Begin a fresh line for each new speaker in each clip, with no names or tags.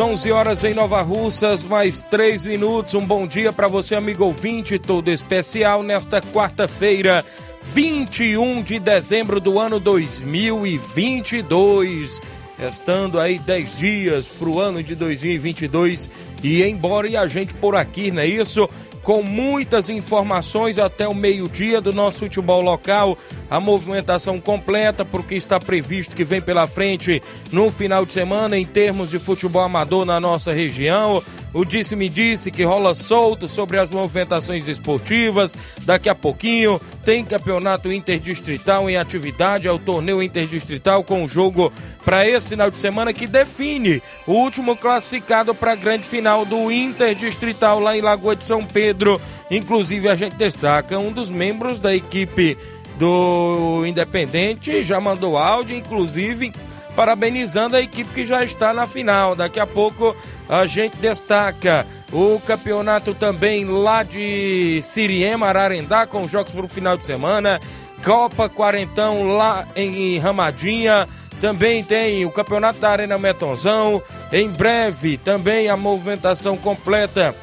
11 horas em Nova Russas, mais 3 minutos. Um bom dia para você, amigo ouvinte, todo especial nesta quarta-feira, 21 de dezembro do ano 2022. Restando aí 10 dias para o ano de 2022 e embora e a gente por aqui, não é isso? Com muitas informações até o meio-dia do nosso futebol local. A movimentação completa, porque está previsto que vem pela frente no final de semana em termos de futebol amador na nossa região. O disse-me disse que rola solto sobre as movimentações esportivas. Daqui a pouquinho tem campeonato interdistrital em atividade, é o torneio interdistrital com o jogo para esse final de semana que define o último classificado para a grande final do interdistrital lá em Lagoa de São Pedro. Inclusive a gente destaca um dos membros da equipe do Independente já mandou áudio, inclusive parabenizando a equipe que já está na final. Daqui a pouco a gente destaca o campeonato também lá de Siriema, Ararendá, com jogos para o final de semana. Copa Quarentão lá em Ramadinha. Também tem o campeonato da Arena Metonzão. Em breve, também a movimentação completa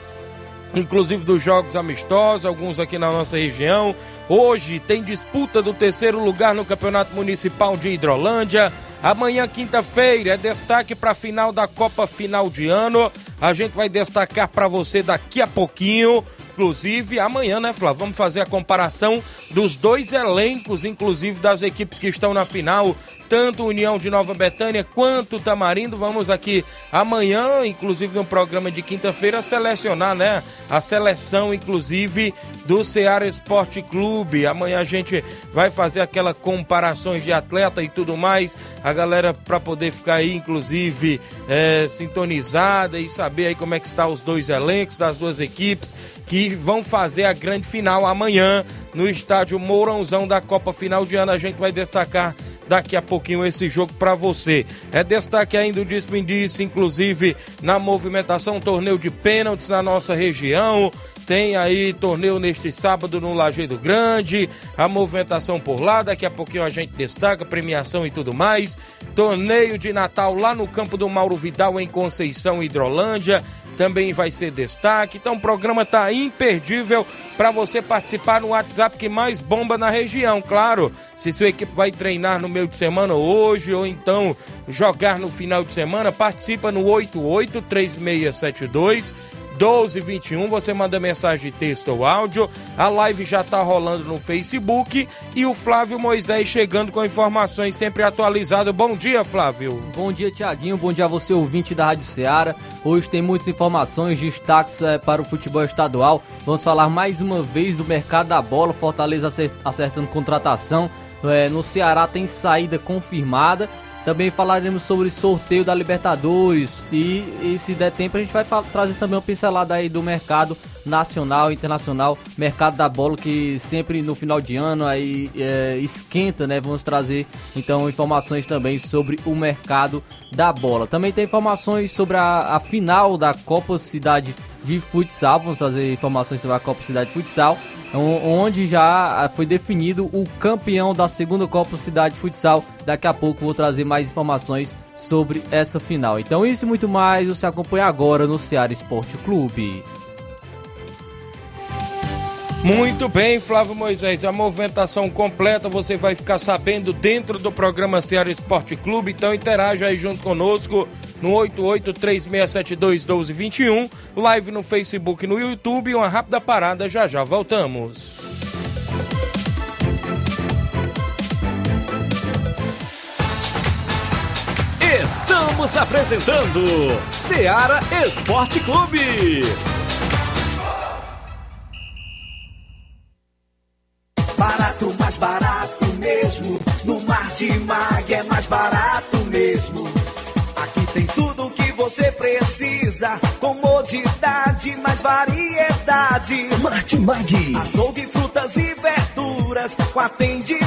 inclusive dos jogos amistosos, alguns aqui na nossa região. Hoje tem disputa do terceiro lugar no Campeonato Municipal de Hidrolândia. Amanhã, quinta-feira, é destaque para a final da Copa Final de Ano. A gente vai destacar para você daqui a pouquinho. Inclusive, amanhã, né, Flávio? Vamos fazer a comparação dos dois elencos, inclusive das equipes que estão na final tanto União de Nova Betânia quanto Tamarindo. Vamos aqui amanhã, inclusive no programa de quinta-feira, selecionar, né? A seleção, inclusive, do Ceará Esporte Clube. Amanhã a gente vai fazer aquela comparações de atleta e tudo mais. A galera para poder ficar aí, inclusive, é, sintonizada e saber aí como é que está os dois elencos das duas equipes que vão fazer a grande final amanhã no estádio Mourãozão da Copa Final de Ano. A gente vai destacar daqui a pouquinho esse jogo para você. É destaque ainda o Despindice, inclusive na movimentação, torneio de pênaltis na nossa região. Tem aí torneio neste sábado no Lajeado Grande, a movimentação por lá, daqui a pouquinho a gente destaca, premiação e tudo mais. Torneio de Natal lá no campo do Mauro Vidal em Conceição, Hidrolândia também vai ser destaque. Então o programa está imperdível para você participar no WhatsApp que mais bomba na região. Claro, se sua equipe vai treinar no meio de semana hoje ou então jogar no final de semana, participa no 883672 1221. Você manda mensagem de texto ou áudio. A live já está rolando no Facebook e o Flávio Moisés chegando com informações sempre atualizadas. Bom dia, Flávio.
Bom dia, Tiaguinho. Bom dia a você, ouvinte da Rádio Ceará. Hoje tem muitas informações, destaques é, para o futebol estadual. Vamos falar mais uma vez do mercado da bola. Fortaleza acertando contratação. É, no Ceará tem saída confirmada também falaremos sobre sorteio da Libertadores. E, e se der tempo a gente vai trazer também uma pincelada aí do mercado nacional, internacional, mercado da bola que sempre no final de ano aí é, esquenta, né? Vamos trazer então informações também sobre o mercado da bola. Também tem informações sobre a, a final da Copa Cidade de Futsal. Vamos trazer informações sobre a Copa Cidade de Futsal onde já foi definido o campeão da segunda Copa Cidade Futsal. Daqui a pouco vou trazer mais informações sobre essa final. Então isso e muito mais você acompanha agora no Ceará Esporte Clube.
Muito bem, Flávio Moisés. A movimentação completa você vai ficar sabendo dentro do programa Ceará Esporte Clube. Então interaja aí junto conosco no 8836721221, live no Facebook e no YouTube. Uma rápida parada, já já voltamos.
Estamos apresentando Seara Esporte Clube.
Você precisa. Comodidade, mais variedade.
Martimag.
Açougue, frutas e verduras. Com atendimento.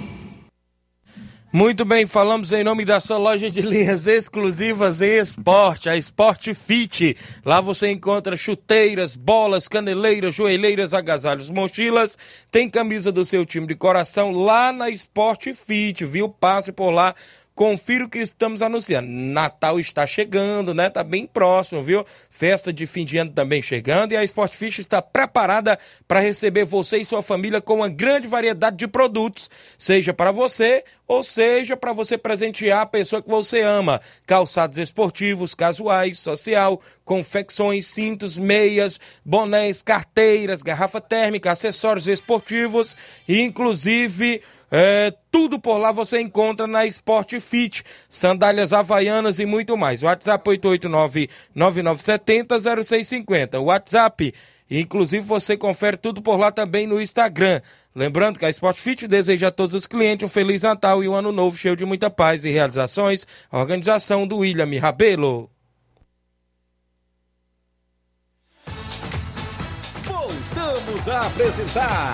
Muito bem, falamos em nome da sua loja de linhas exclusivas em esporte, a Sport Fit. Lá você encontra chuteiras, bolas, caneleiras, joelheiras, agasalhos, mochilas. Tem camisa do seu time de coração lá na Sport Fit, viu? Passe por lá. Confira o que estamos anunciando. Natal está chegando, né? Tá bem próximo, viu? Festa de fim de ano também chegando e a Sport Fish está preparada para receber você e sua família com uma grande variedade de produtos, seja para você ou seja para você presentear a pessoa que você ama. Calçados esportivos, casuais, social, confecções, cintos, meias, bonés, carteiras, garrafa térmica, acessórios esportivos inclusive é, tudo por lá você encontra na Sport Fit, sandálias havaianas e muito mais. WhatsApp 889-9970-0650. WhatsApp, inclusive você confere tudo por lá também no Instagram. Lembrando que a Sport Fit deseja a todos os clientes um Feliz Natal e um Ano Novo cheio de muita paz e realizações. A organização do William Rabelo.
Voltamos a apresentar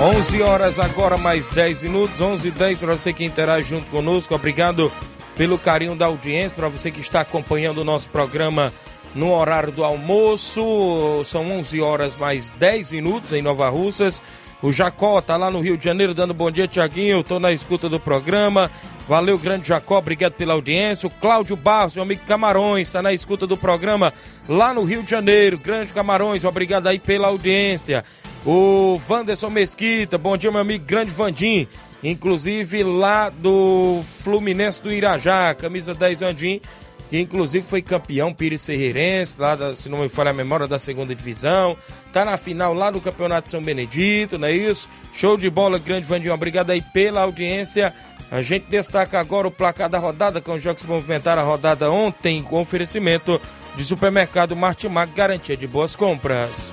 11 horas agora, mais 10 minutos, 11 e 10 para você que interage junto conosco. Obrigado pelo carinho da audiência, para você que está acompanhando o nosso programa no horário do almoço. São 11 horas mais 10 minutos em Nova Russas. O Jacó tá lá no Rio de Janeiro dando bom dia, Tiaguinho. Tô na escuta do programa. Valeu, grande Jacó, obrigado pela audiência. O Cláudio Barros, meu amigo Camarões, está na escuta do programa lá no Rio de Janeiro. Grande Camarões, obrigado aí pela audiência. O Wanderson Mesquita, bom dia, meu amigo grande Vandim. Inclusive lá do Fluminense do Irajá, camisa 10 Andim, que inclusive foi campeão Pires Ferreirense, lá da, se não me falha a memória, da segunda divisão. Tá na final lá do Campeonato São Benedito, não é isso? Show de bola, grande Vandinho. Obrigado aí pela audiência. A gente destaca agora o placar da rodada, com os jogos que movimentaram a rodada ontem, com oferecimento de supermercado Martimag, garantia de boas compras.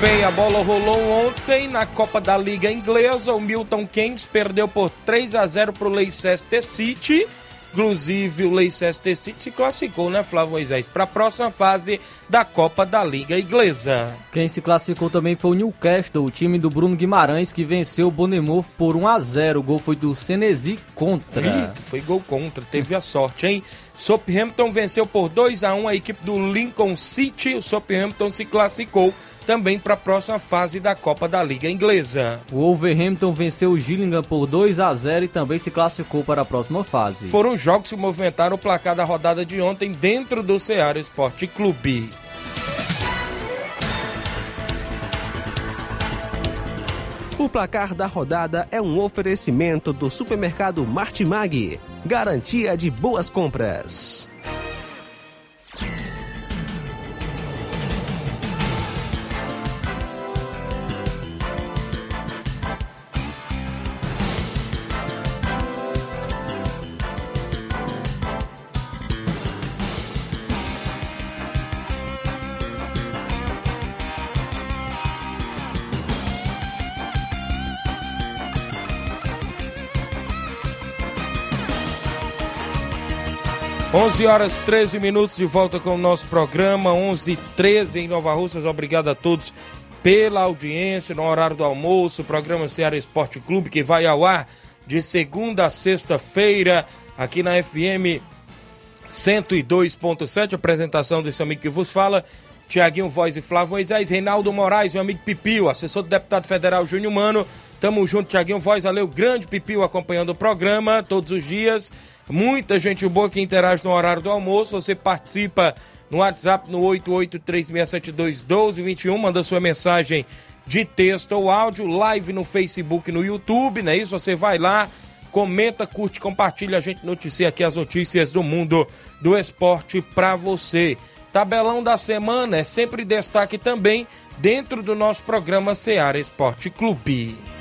Bem, a bola rolou ontem na Copa da Liga Inglesa. O Milton Keynes perdeu por 3 a 0 para o Leicester City. Inclusive, o Leicester City se classificou, né, Flávio Moisés, para a próxima fase da Copa da Liga Inglesa.
Quem se classificou também foi o Newcastle, o time do Bruno Guimarães, que venceu o Bonemouth por 1 a 0 O gol foi do Senesi contra.
Eita, foi gol contra, teve a sorte, hein? Southampton venceu por 2 a 1 a equipe do Lincoln City. O Southampton se classificou também para a próxima fase da Copa da Liga Inglesa.
O Wolverhampton venceu o Gillingham por 2 a 0 e também se classificou para a próxima fase.
Foram jogos que movimentaram o placar da rodada de ontem dentro do Ceará Esporte Clube.
O placar da rodada é um oferecimento do supermercado Martimag, garantia de boas compras.
11 horas 13 minutos de volta com o nosso programa, 11 h 13 em Nova Russas. Obrigado a todos pela audiência no horário do almoço. Programa Ceará Esporte Clube que vai ao ar de segunda a sexta-feira aqui na FM 102.7. Apresentação desse amigo que vos fala. Tiaguinho Voz e Flávio Moisés, Reinaldo Moraes, meu amigo Pipio, assessor do deputado federal Júnior Mano. Tamo junto, Tiaguinho Voz, valeu, grande Pipio acompanhando o programa todos os dias. Muita gente boa que interage no horário do almoço. Você participa no WhatsApp no 8836721221, manda sua mensagem de texto ou áudio, live no Facebook, no YouTube, não é isso? Você vai lá, comenta, curte, compartilha, a gente noticia aqui as notícias do mundo do esporte para você. Tabelão da semana é sempre destaque também dentro do nosso programa Seara Esporte Clube.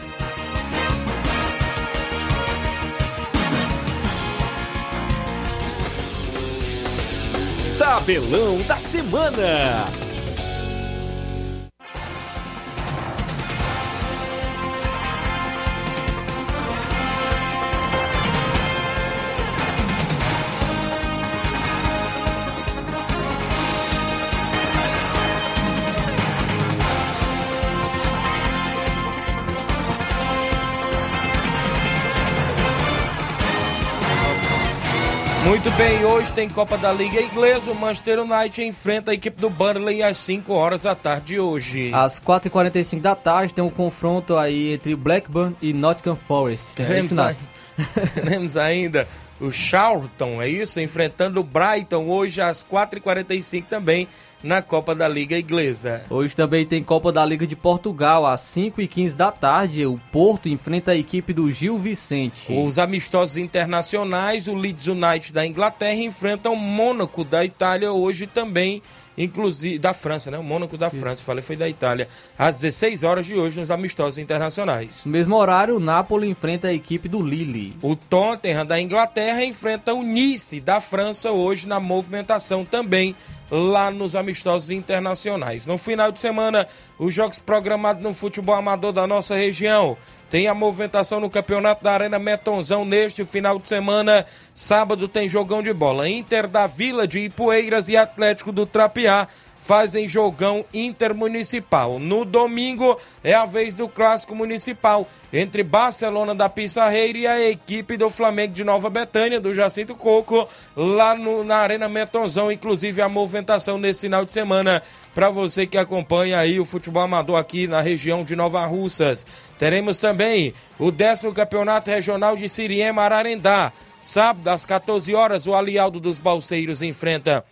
Tabelão da Semana.
Bem, hoje tem Copa da Liga Inglesa. O Manchester United enfrenta a equipe do Burnley às 5 horas da tarde de hoje.
Às 4h45 da tarde tem um confronto aí entre Blackburn e Nottingham Forest.
Teremos,
é
a... Teremos ainda o Charlton, é isso? Enfrentando o Brighton hoje às 4h45 também na Copa da Liga Inglesa.
Hoje também tem Copa da Liga de Portugal, às 5h15 da tarde. O Porto enfrenta a equipe do Gil Vicente.
Os amistosos internacionais, o Leeds United da Inglaterra enfrentam o Mônaco da Itália hoje também inclusive da França, né? O Mônaco da Isso. França, falei foi da Itália, às 16 horas de hoje nos amistosos internacionais.
No mesmo horário, o Napoli enfrenta a equipe do Lille.
O Tottenham da Inglaterra enfrenta o Nice da França hoje na movimentação também lá nos amistosos internacionais. No final de semana, os jogos programados no futebol amador da nossa região. Tem a movimentação no campeonato da Arena Metonzão neste final de semana. Sábado tem jogão de bola. Inter da Vila de Ipueiras e Atlético do Trapiá fazem jogão intermunicipal. No domingo é a vez do clássico municipal entre Barcelona da Pissarreira e a equipe do Flamengo de Nova Betânia, do Jacinto Coco, lá no, na Arena Metonzão. Inclusive a movimentação nesse final de semana para você que acompanha aí o futebol amador aqui na região de Nova Russas. Teremos também o décimo campeonato regional de Siriema Ararendá. Sábado, às 14 horas, o Alialdo dos Balseiros enfrenta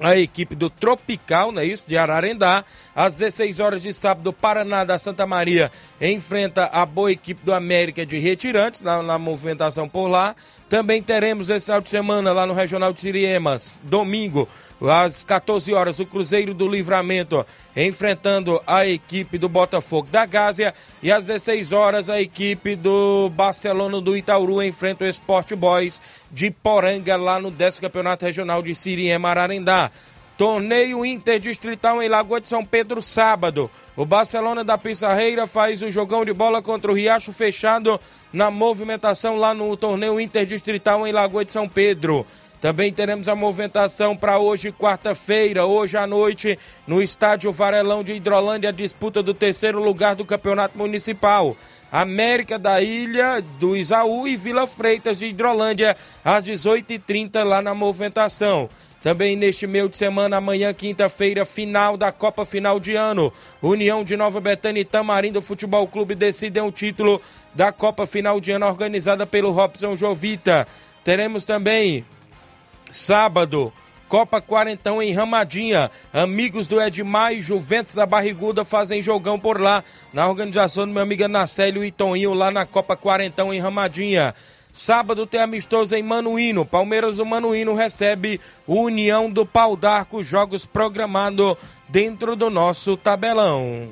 a equipe do Tropical, não é isso? De Ararendá. Às 16 horas de sábado, Paraná da Santa Maria enfrenta a boa equipe do América de Retirantes, na, na movimentação por lá. Também teremos nesse final de semana lá no Regional de Siriemas, domingo, às 14 horas, o Cruzeiro do Livramento enfrentando a equipe do Botafogo da Gásia. E às 16 horas, a equipe do Barcelona do Itaúru enfrenta o Sport Boys de Poranga, lá no 10 Campeonato Regional de Siriema Ararendá. Torneio Interdistrital em Lagoa de São Pedro, sábado. O Barcelona da Pissarreira faz o jogão de bola contra o Riacho Fechado na movimentação lá no torneio Interdistrital em Lagoa de São Pedro. Também teremos a movimentação para hoje, quarta-feira, hoje à noite, no estádio Varelão de Hidrolândia, disputa do terceiro lugar do Campeonato Municipal. América da Ilha do Isaú e Vila Freitas de Hidrolândia, às 18h30 lá na movimentação. Também neste meio de semana, amanhã, quinta-feira, final da Copa Final de Ano. União de Nova Betânia e Tamarindo Futebol Clube decidem o título da Copa Final de Ano organizada pelo Robson Jovita. Teremos também sábado. Copa Quarentão em Ramadinha. Amigos do Edmar e Juventus da Barriguda fazem jogão por lá. Na organização do meu amigo Anacélio e Toninho lá na Copa Quarentão em Ramadinha. Sábado tem amistoso em Manuíno. Palmeiras do Manuíno recebe o União do Pau d'Arco. Jogos programados dentro do nosso tabelão.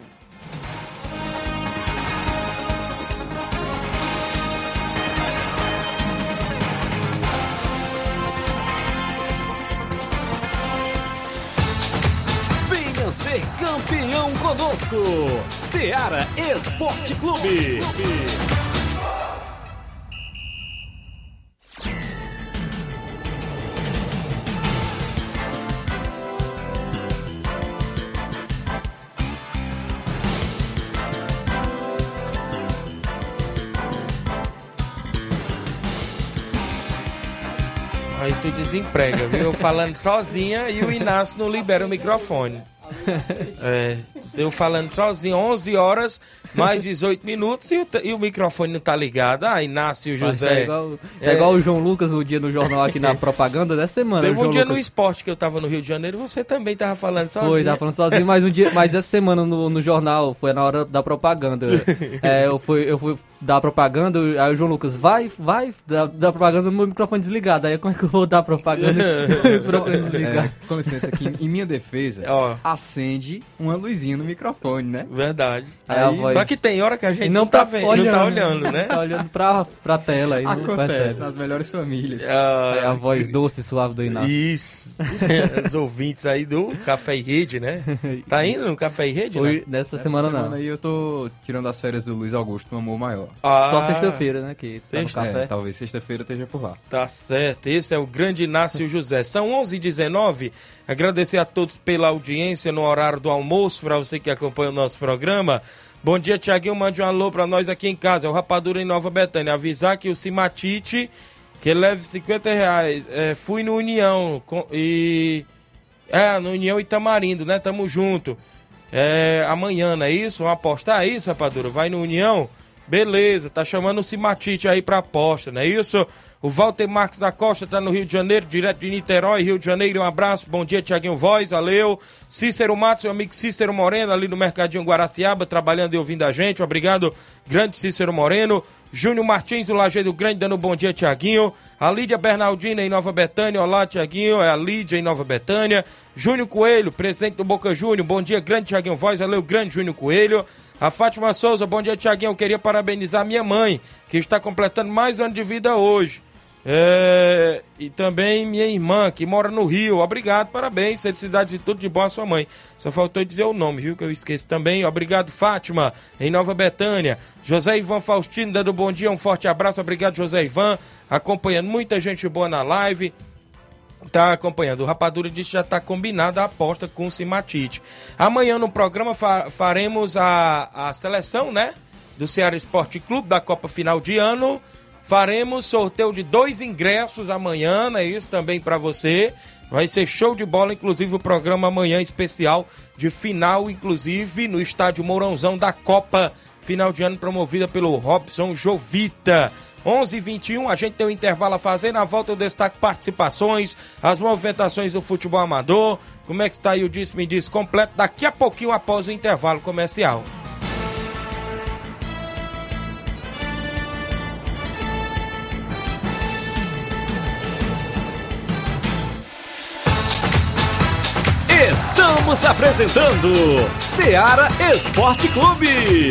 Venha ser campeão conosco. Seara Esporte Clube.
Desemprega, viu? Eu falando sozinha e o Inácio não libera o microfone. É, eu falando sozinho, 11 horas, mais 18 minutos e o, e o microfone não tá ligado. Ah, Inácio José.
É igual, é igual o João Lucas o dia no jornal aqui na propaganda dessa semana.
Teve um dia
Lucas.
no esporte que eu tava no Rio de Janeiro, você também tava falando sozinho.
Foi, tava falando sozinho, mas um dia, mas essa semana no, no jornal, foi na hora da propaganda. É, eu fui, eu fui dar propaganda, aí o João Lucas, vai, vai, dá, dá propaganda no meu microfone desligado. Aí como é que eu vou dar propaganda o microfone desligado?
É, com licença, aqui, em minha defesa,
Ó.
acende uma luzinha no microfone, né?
Verdade.
Aí voz-
Só que tem hora que a gente
E
não,
não
tá
tá
vendo,
olhando,
não tá olhando, né?
Tá olhando pra, pra tela aí, não
Acontece nas melhores famílias.
Aí a
Ah,
voz doce e suave do Inácio.
Isso. Os ouvintes aí do Café e Rede, né? Tá indo no Café e Rede,
Hoje, nessa
Essa
semana,
semana
não.
aí eu tô tirando as férias do Luiz Augusto no Amor Maior.
Ah,
Só sexta-feira, né? Que tá no
Sexta-
café.
É, talvez sexta-feira esteja por lá.
Tá certo, esse é o grande Inácio José. São 11h19. Agradecer a todos pela audiência no horário do almoço, para você que acompanha o nosso programa. Bom dia, Tiaguinho. Mande um alô para nós aqui em casa. É o Rapadura em Nova Betânia. Avisar que o Cimatite, que leve 50 reais. É, fui no União com- e. É, no União Itamarindo, né? Tamo junto. É, amanhã, não é isso? Vamos apostar é isso, Rapadura? Vai no União? Beleza, tá chamando o Cimatite aí pra aposta, não é isso? O Walter Marques da Costa tá no Rio de Janeiro, direto de Niterói, Rio de Janeiro. Um abraço, bom dia, Tiaguinho Voz, valeu. Cícero Matos, meu amigo Cícero Moreno, ali no Mercadinho Guaraciaba, trabalhando e ouvindo a gente. Obrigado, grande Cícero Moreno. Júnior Martins, do Lajeado Grande, dando um bom dia, Tiaguinho. A Lídia Bernardina, em Nova Betânia. Olá, Tiaguinho. É a Lídia, em Nova Betânia. Júnior Coelho, presidente do Boca Júnior. Bom dia, grande Tiaguinho Voz. Valeu, grande Júnior Coelho. A Fátima Souza, bom dia, Tiaguinho. Eu queria parabenizar minha mãe, que está completando mais um ano de vida hoje. É, e também minha irmã, que mora no Rio. Obrigado, parabéns, felicidades e tudo de bom à sua mãe. Só faltou dizer o nome, viu? Que eu esqueci também. Obrigado, Fátima, em Nova Betânia. José Ivan Faustino, dando bom dia, um forte abraço. Obrigado, José Ivan. Acompanhando muita gente boa na live. Tá acompanhando. O Rapadura disse que já está combinada a aposta com o Cimatite. Amanhã no programa fa- faremos a, a seleção, né? Do Ceará Esporte Clube da Copa Final de Ano. Faremos sorteio de dois ingressos amanhã, é isso também para você. Vai ser show de bola, inclusive o programa amanhã especial de final, inclusive no estádio Mourãozão da Copa Final de Ano promovida pelo Robson Jovita. 11 h 21 a gente tem um intervalo a fazer. Na volta eu destaco participações, as movimentações do futebol amador. Como é que está aí o Disse Me Disse completo? Daqui a pouquinho após o intervalo comercial.
Estamos apresentando Seara Esporte Clube.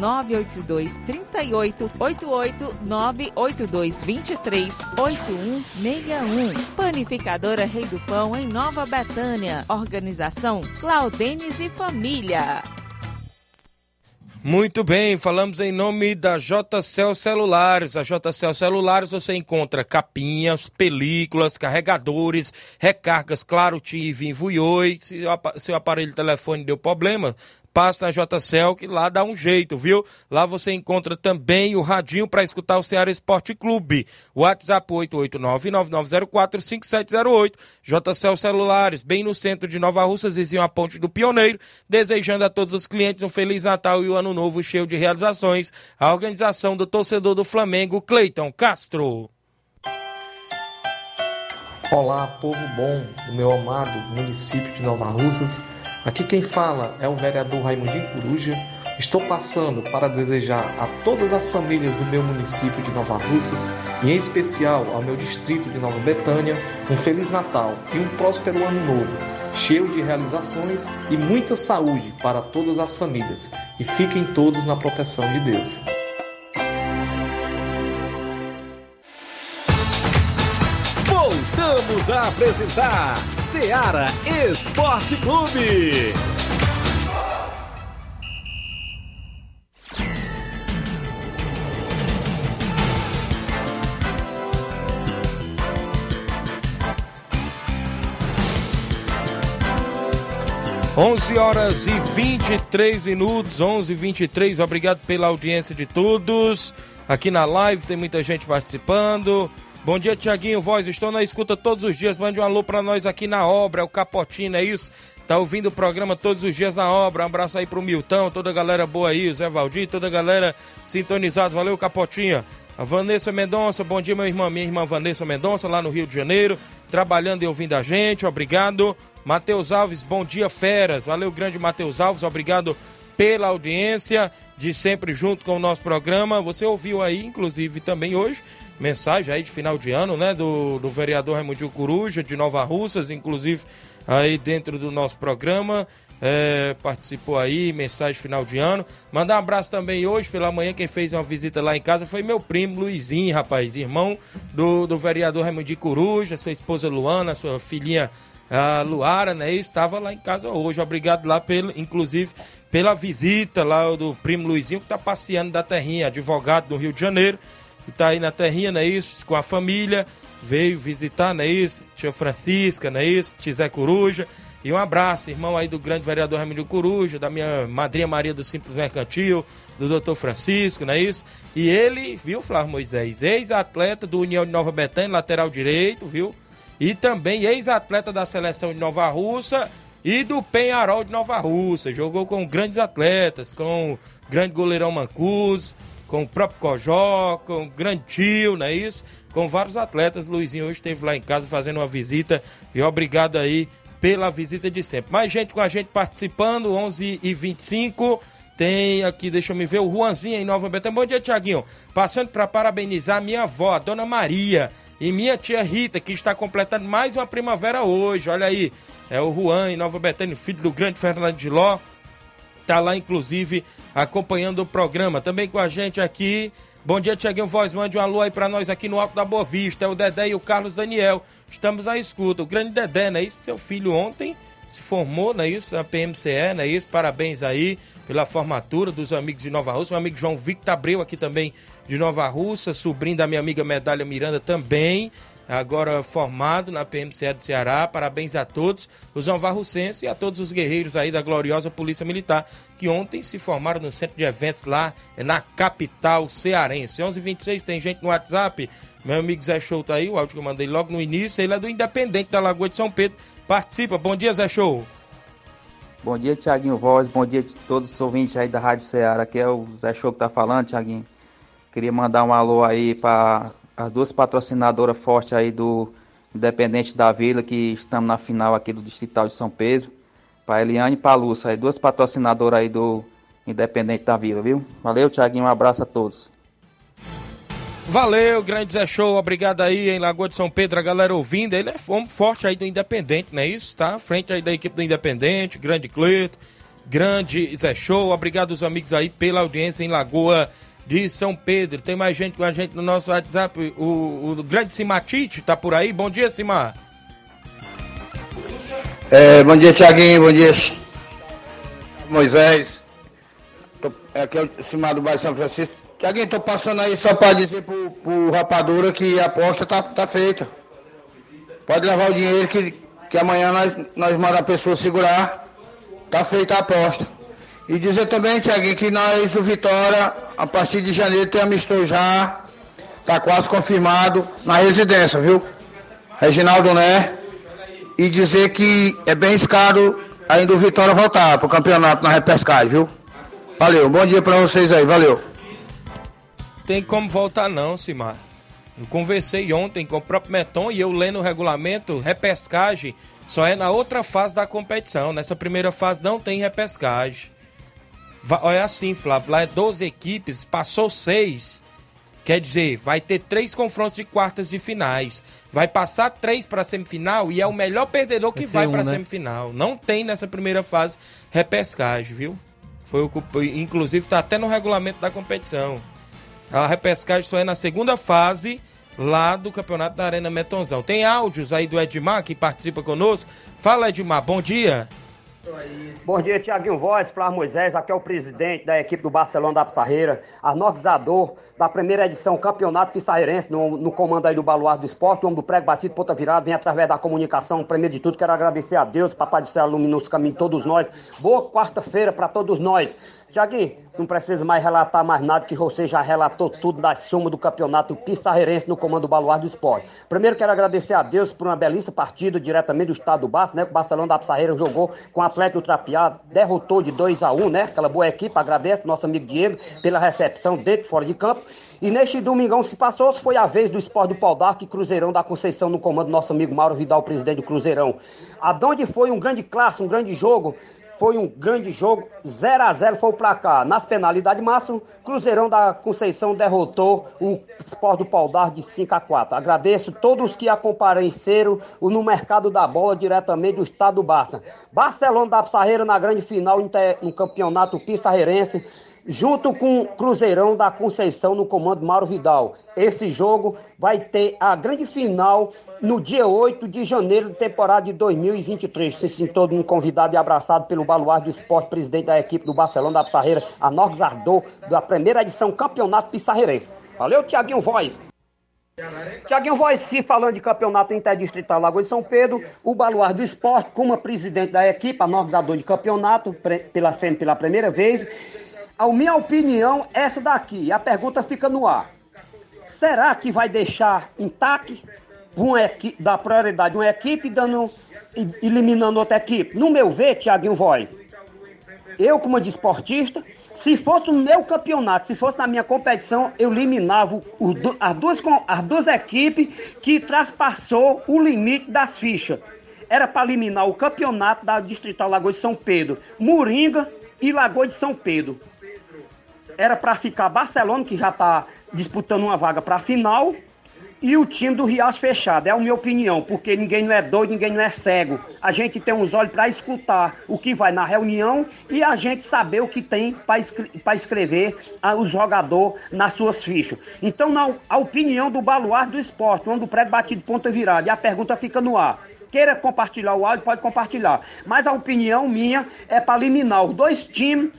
982 38 88 982 23 8161. Panificadora Rei do Pão, em Nova Betânia. Organização Claudenes e Família.
Muito bem, falamos em nome da JCL Celulares. A JCL Celulares você encontra capinhas, películas, carregadores, recargas, claro, TIM, Vivo e Oi. Se o aparelho de telefone deu problema, passa na JCL que lá dá um jeito, viu? Lá você encontra também o radinho para escutar o Ceará Esporte Clube. WhatsApp 889-9904-5708. JCL Celulares, bem no centro de Nova Russas, vizinho a Ponte do Pioneiro. Desejando a todos os clientes um Feliz Natal e um Ano Novo cheio de realizações. A organização do torcedor do Flamengo, Cleiton Castro.
Olá, povo bom do meu amado município de Nova Russas. Aqui quem fala é o vereador Raimundinho Coruja. Estou passando para desejar a todas as famílias do meu município de Nova Russas e em especial ao meu distrito de Nova Betânia um feliz Natal e um próspero ano novo, cheio de realizações e muita saúde para todas as famílias. E fiquem todos na proteção de Deus.
Voltamos a apresentar Seara Esporte Clube.
11 horas e 23 minutos, 11 e 23 Obrigado pela audiência de todos. Aqui na live tem muita gente participando. Bom dia, Tiaguinho Voz. Estou na escuta todos os dias. Mande um alô para nós aqui na obra. O Capotinho, é isso? Tá ouvindo o programa todos os dias na obra. Um abraço aí pro Milton, toda a galera boa aí, o Zé Valdir, toda a galera sintonizada. Valeu, Capotinha. A Vanessa Mendonça, bom dia, meu irmão, minha irmã Vanessa Mendonça, lá no Rio de Janeiro, trabalhando e ouvindo a gente, obrigado. Matheus Alves, bom dia, feras. Valeu, grande Matheus Alves, obrigado pela audiência de sempre junto com o nosso programa. Você ouviu aí, inclusive, também hoje, mensagem aí de final de ano, né, do, do vereador Raimundinho Coruja, de Nova Russas, inclusive aí dentro do nosso programa. É, participou aí, mensagem final de ano. Mandar um abraço também hoje pela manhã. Quem fez uma visita lá em casa foi meu primo Luizinho, rapaz, irmão do, do vereador Raimundinho Coruja, sua esposa Luana, sua filhinha a Luara, né? Estava lá em casa hoje. Obrigado lá, pelo, inclusive, pela visita lá do primo Luizinho, que está passeando da terrinha, advogado do Rio de Janeiro, que está aí na terrinha, não é isso? Com a família, veio visitar, não é isso? Tia Francisca, não é isso? Tizé Coruja. E um abraço, irmão aí do grande vereador Ramiro Coruja, da minha madrinha Maria do Simples Mercantil, do doutor Francisco, não é isso? E ele, viu, Flávio Moisés, ex-atleta do União de Nova Betânia, lateral direito, viu? E também ex-atleta da seleção de Nova Russa e do Penharol de Nova Russa. Jogou com grandes atletas, com o grande goleirão Mancuso, com o próprio Cojó, com o grande tio, não é isso? Com vários atletas. Luizinho hoje esteve lá em casa fazendo uma visita e obrigado aí pela visita de sempre. Mais gente com a gente participando, 11 e 25 tem aqui, deixa eu me ver, o Juanzinho em Nova Betânia. Bom dia, Tiaguinho. Passando para parabenizar minha avó, a dona Maria, e minha tia Rita, que está completando mais uma primavera hoje. Olha aí, é o Juan em Nova Betânia, filho do grande Fernando de Ló. Tá lá, inclusive, acompanhando o programa. Também com a gente aqui. Bom dia, Tiaguinho Voz. Mande um alô aí pra nós aqui no Alto da Boa Vista. É o Dedé e o Carlos Daniel. Estamos à escuta. O grande Dedé, não é isso? Seu filho ontem se formou, não é isso? Na PMCE, não é isso? Parabéns aí pela formatura dos amigos de Nova Rússia. Meu amigo João Victor Abreu aqui também de Nova Russa, sobrinho da minha amiga Medalha Miranda também, agora formado na PMCE do Ceará. Parabéns a todos os novarrucenses e a todos os guerreiros aí da gloriosa Polícia Militar, que ontem se formaram no centro de eventos lá na capital cearense. 11:26 tem gente no WhatsApp. Meu amigo Zé Show tá aí, o áudio que eu mandei logo no início, ele é do Independente da Lagoa de São Pedro. Participa. Bom dia, Zé Show.
Bom dia, Tiaguinho Voz. Bom dia a todos os ouvintes aí da Rádio Ceará. Aqui é o Zé Show que tá falando, Tiaguinho. Queria mandar um alô aí para as duas patrocinadoras fortes aí do Independente da Vila, que estamos na final aqui do Distrital de São Pedro. Para Eliane e para Lúcia, aí, duas patrocinadoras aí do Independente da Vila, viu? Valeu, Tiaguinho, um abraço a todos.
Valeu, grande Zé Show, obrigado aí em Lagoa de São Pedro, a galera ouvindo, ele é forte aí do Independente, não é isso? Tá frente aí da equipe do Independente, grande Cleito, grande Zé Show, obrigado os amigos aí pela audiência em Lagoa de São Pedro. Tem mais gente com a gente no nosso WhatsApp, o, o grande Simatite tá por aí, bom dia Simar.
É, bom dia, Tiaguinho. Bom dia, Moisés. Tô, aqui é o Simar do bairro São Francisco. Tiaguinho, tô passando aí só para dizer pro, pro Rapadura que a aposta tá, tá feita. Pode levar o dinheiro que, que amanhã nós, nós mandamos a pessoa segurar. Tá feita a aposta. E dizer também, Tiaguinho, que nós, o Vitória, a partir de janeiro tem amistoso já. Tá quase confirmado na residência, viu? Reginaldo Né e dizer que é bem escaro ainda o Vitória voltar pro campeonato na repescagem, viu? Valeu, bom dia pra vocês aí, valeu.
Tem como voltar não, Simar. Eu conversei ontem com o próprio Meton e eu lendo o regulamento, repescagem só é na outra fase da competição. Nessa primeira fase não tem repescagem. Olha assim, Flávio, lá é 12 equipes, passou seis. Quer dizer, vai ter três confrontos de quartas de finais. Vai passar três para semifinal e é o melhor perdedor que
Vai
vai
um,
para
né?
semifinal. Não tem nessa primeira fase repescagem, viu? Foi o que- inclusive está até no regulamento da competição. A repescagem só é na segunda fase lá do campeonato da Arena Metonzão. Tem áudios aí do Edmar que participa conosco. Fala, Edmar, bom dia.
Bom dia, Tiaguinho Voz, Flávio Moisés, aqui é o presidente da equipe do Barcelona da Pissarreira, organizador da primeira edição Campeonato Pissarreirense, no, no comando aí do Baluarte do Esporte, o homem do prego batido, ponta virada, vem através da comunicação. Primeiro de tudo, quero agradecer a Deus, Papai do Céu, iluminou os caminhos todos nós. Boa quarta-feira para todos nós. Tiaguinho, não preciso mais relatar mais nada, que você já relatou tudo da soma do campeonato pissarreirense no comando do Baluarte do Esporte. Primeiro quero agradecer a Deus por uma belíssima partida diretamente do estado do Barça, né? O Barcelona da Pissarreira jogou com o Atlético Trapeado, derrotou de 2 a 1 né? Aquela boa equipe, agradece nosso amigo Diego pela recepção dentro e fora de campo. E neste domingão se passou, foi a vez do Esporte do Pau d'Arco e Cruzeirão da Conceição no comando do nosso amigo Mauro Vidal, presidente do Cruzeirão. Aonde foi um grande clássico, um grande jogo, foi um grande jogo, 0 a 0 foi o placar. Nas penalidades máximas, Cruzeirão da Conceição derrotou o Sport do Pau d'Arco de 5 a 4. Agradeço todos que acompanharam o no mercado da bola diretamente do estado do Barça. Barcelona da Pissarreira na grande final no campeonato pissarreirense junto com o Cruzeirão da Conceição no comando Mauro Vidal. Esse jogo vai ter a grande final no dia 8 de janeiro da temporada de 2023. Se sinto todo mundo convidado e abraçado pelo Baluarte do Esporte, presidente da equipe do Barcelona da Pissarreira, a Norgs Ardor, da primeira edição Campeonato Pissarreirense. Valeu, Tiaguinho Voz! Tiaguinho Voz, se falando de campeonato interdistrital Lagoa de São Pedro, o Baluarte do Esporte, como presidente da equipe, organizador de campeonato, pela pela primeira vez, a minha opinião é essa daqui, a pergunta fica no ar. Será que vai deixar intacto uma dar prioridade uma equipe dando, eliminando outra equipe? No meu ver, Tiaguinho Voz, eu como desportista, se fosse no meu campeonato, se fosse na minha competição, eu eliminava as, duas, as duas equipes que traspassou o limite das fichas. Era para eliminar o campeonato da Distrital Lagoa de São Pedro, Moringa e Lagoa de São Pedro. Era para ficar Barcelona, que já está disputando uma vaga para a final, e o time do Riacho fechado. É a minha opinião, porque ninguém não é doido, ninguém não é cego. A gente tem uns olhos para escutar o que vai na reunião e a gente saber o que tem para escrever ah, o jogador nas suas fichas. Então, na, a opinião do baluarte do esporte, onde o prego batido ponta virada, e a pergunta fica no ar. Queira compartilhar o áudio, pode compartilhar. Mas a opinião minha é para eliminar os dois times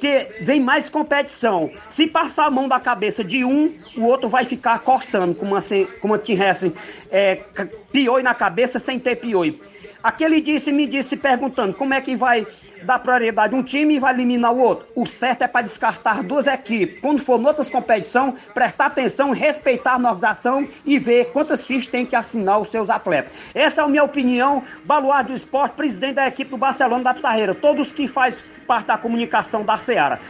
que vem mais competição. Se passar a mão da cabeça de um, o outro vai ficar coçando, como assim, como tivesse é, c- pioi na cabeça sem ter pioi. Aquele disse me disse perguntando como é que vai dar prioridade a um time e vai eliminar o outro. O certo é para descartar duas equipes. Quando for outras competições, prestar atenção, respeitar a organização e ver quantas fichas tem que assinar os seus atletas. Essa é a minha opinião, baluarte do esporte, presidente da equipe do Barcelona da Pissarreira. Todos que faz parte da comunicação da Seara.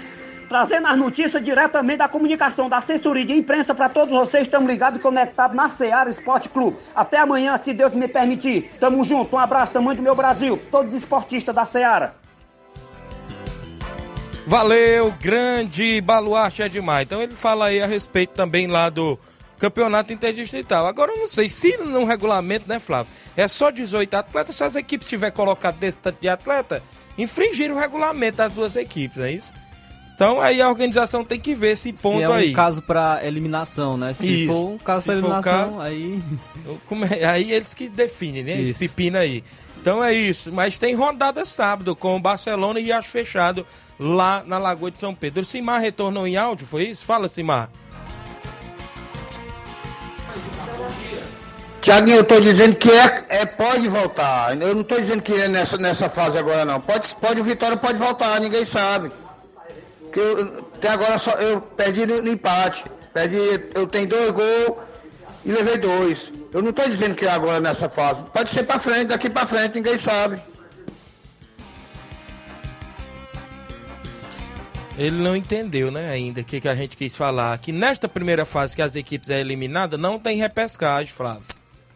Trazendo as notícias diretamente da comunicação, da assessoria de imprensa para todos vocês. Estamos ligados e conectados na Seara Esporte Clube. Até amanhã, se Deus me permitir. Tamo junto. Um abraço, tamanho do meu Brasil. Todos os esportistas da Seara.
Valeu, grande baluarte é demais. Então ele fala aí a respeito também lá do campeonato interdistrital. Agora eu não sei se no regulamento, né, Flávio? É só 18 atletas. Se as equipes tiver colocado desse tanto de atleta, infringir o regulamento das duas equipes, é isso? Então aí a organização tem que ver esse ponto
Se é um
aí.
caso pra eliminação, né? Se
Isso.
for um caso
o
eliminação,
caso-
aí.
É- Aí eles que definem, né? Esse
Isso.
pepino aí. Então é isso. Mas tem rodada sábado com o Barcelona e acho fechado lá na Lagoa de São Pedro. Simar retornou em áudio, foi isso? Fala, Simar.
Tiaguinho, eu tô dizendo que é, é pode voltar. Eu não tô dizendo que é nessa, nessa fase agora, não. Pode, pode, o Vitória pode voltar, ninguém sabe. Porque eu, até agora só, eu perdi no, no empate. Perdi, eu tenho dois gols e levei dois. Eu não tô dizendo que é agora nessa fase. Pode ser pra frente, daqui pra frente, ninguém sabe.
Ele não entendeu, né, ainda, o que, que a gente quis falar. Que nesta primeira fase que as equipes é eliminada, não tem repescagem, Flávio.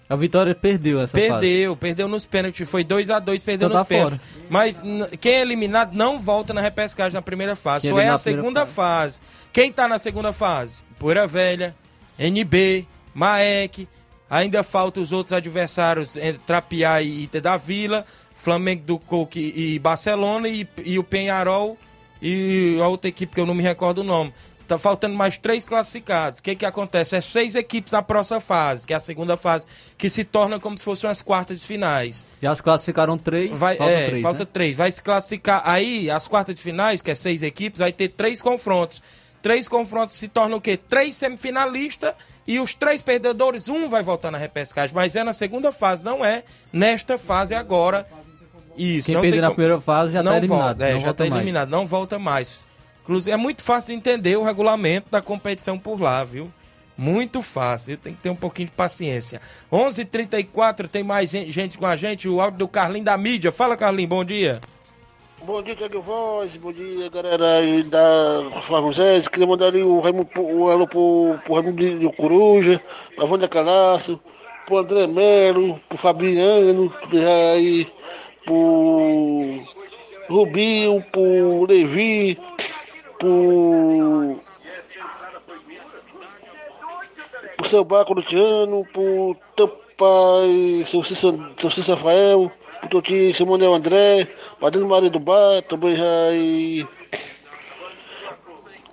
A Vitória perdeu essa fase.
Perdeu, perdeu nos pênaltis. Foi 2 a 2 perdeu
Então
nos
tá
pênaltis.
fora.
Mas quem é eliminado não volta na repescagem na primeira fase.
Quem
Só é a segunda fase. Quem tá na segunda fase? Poeira Velha, NB, Maek. Ainda falta os outros adversários, eh, Trapiá e Ita da Vila, Flamengo do Coque e Barcelona e, e o Penharol e a outra equipe que eu não me recordo o nome. Tá faltando mais três classificados. O que que acontece? É seis equipes na próxima fase, que é a segunda fase, que se torna como se fossem as quartas de finais.
Já se classificaram três,
Vai,
falta
é,
três,
falta
né?
três. Vai se classificar. Aí, as quartas de finais, que é seis equipes, vai ter três confrontos. Três confrontos se tornam o quê? Três semifinalistas e os três perdedores, um vai voltar na repescagem. Mas é na segunda fase, não é nesta fase agora. Isso,
Quem
não
perder na
como-
primeira fase já
não
tá eliminado.
Volta, é, já tá
mais.
eliminado, não volta mais. Inclusive, é muito fácil de entender o regulamento da competição por lá, viu? Muito fácil, tem que ter um pouquinho de paciência. 11:34 h 34 tem mais gen- gente com a gente, o áudio do Carlinho da mídia. Fala, Carlinho, bom dia.
Bom dia, Tiago Voz, bom dia, galera aí da Flávio Zé. Queria mandar ali o, Raimundo, o alô pro, pro Raimundo de, Coruja, pra Wanda Calaço, pro André Melo, pro Fabiano, aí, pro Rubinho, pro Levi, pro. pro seu Baco Luciano, pro teu pai, seu Cícero, seu Rafael, teu tio Simone André, Padrinho Maria do Bar, também aí.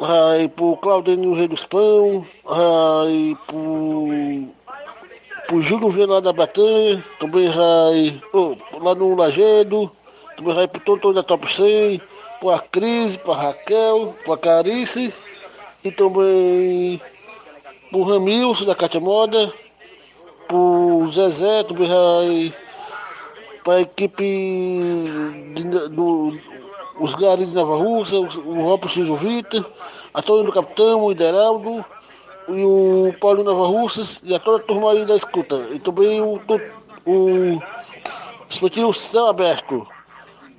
Aí pro Claudinho Rei dos Pão, aí pro. pro Júlio Viana da Batanha, também aí. oh, lá no Lagedo, também aí pro Tonton da Top 100, pro a Cris, pra Raquel, pra Carice, e também pro Ramilson da Cátia Moda, pro Zezé, também aí para a equipe de- do, os garis de Nova Russa, o Robson e o Vitor, a Tony do Capitão, o Ideraldo, e o Paulo Nova Russas e a toda a turma aí da escuta. E também o, o, o Céu Aberto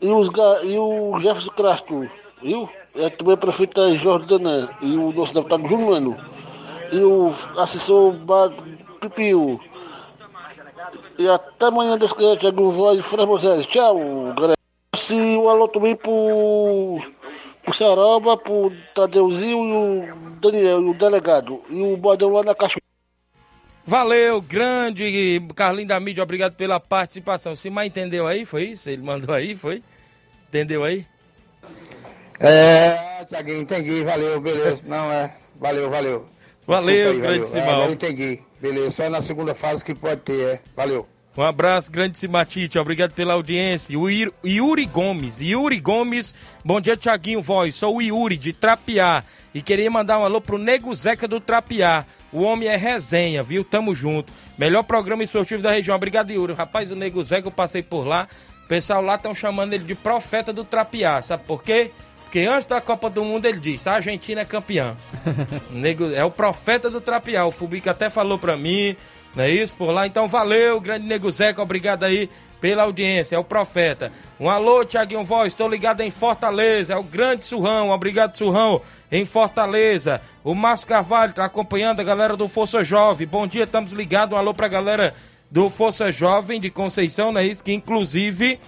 e, os, e o Jefferson Castro, viu? É também a prefeita Jordana e o nosso deputado Júnior Mano. E o assessor Pipio. E até amanhã, Deus quiser, Tiago Voz e Fran Moisés. Tchau, galera. Se o alô também pro, pro Saroba, pro Tadeuzinho e o Daniel, e o delegado. E o Bodão lá na Cachoeira.
Valeu, grande Carlinho da mídia, obrigado pela participação. Se mais entendeu aí, foi isso? Ele mandou aí, foi? Entendeu aí?
É, Tiaguinho, entendi, valeu, beleza. Não, é, valeu, valeu.
Valeu,
aí,
grande
valeu. É,
Simão.
eu entendi, beleza, só na segunda fase que pode ter, é, valeu.
Um abraço, grande Simatite, obrigado pela audiência. O Yuri Gomes, Yuri Gomes, bom dia, Tiaguinho Voz. Sou o Yuri de Trapiá e queria mandar um alô pro Nego Zeca do Trapiá. O homem é resenha, viu? Tamo junto. Melhor programa esportivo da região. Obrigado, Yuri. Rapaz, o Nego Zeca, eu passei por lá. O pessoal lá estão chamando ele de profeta do Trapiá, sabe por quê? Porque antes da Copa do Mundo ele disse: a Argentina é campeã. Nego, é o profeta do Trapiá. O Fubica até falou pra mim, não é isso? Por lá. Então valeu, grande Nego Zeca. Obrigado aí pela audiência. É o profeta. Um alô, Tiaguinho Voz. Estou ligado em Fortaleza. É o grande Surrão. Obrigado, Surrão. Em Fortaleza. O Márcio Carvalho está acompanhando a galera do Força Jovem. Bom dia, estamos ligados. Um alô pra galera do Força Jovem de Conceição, não é isso? Que inclusive.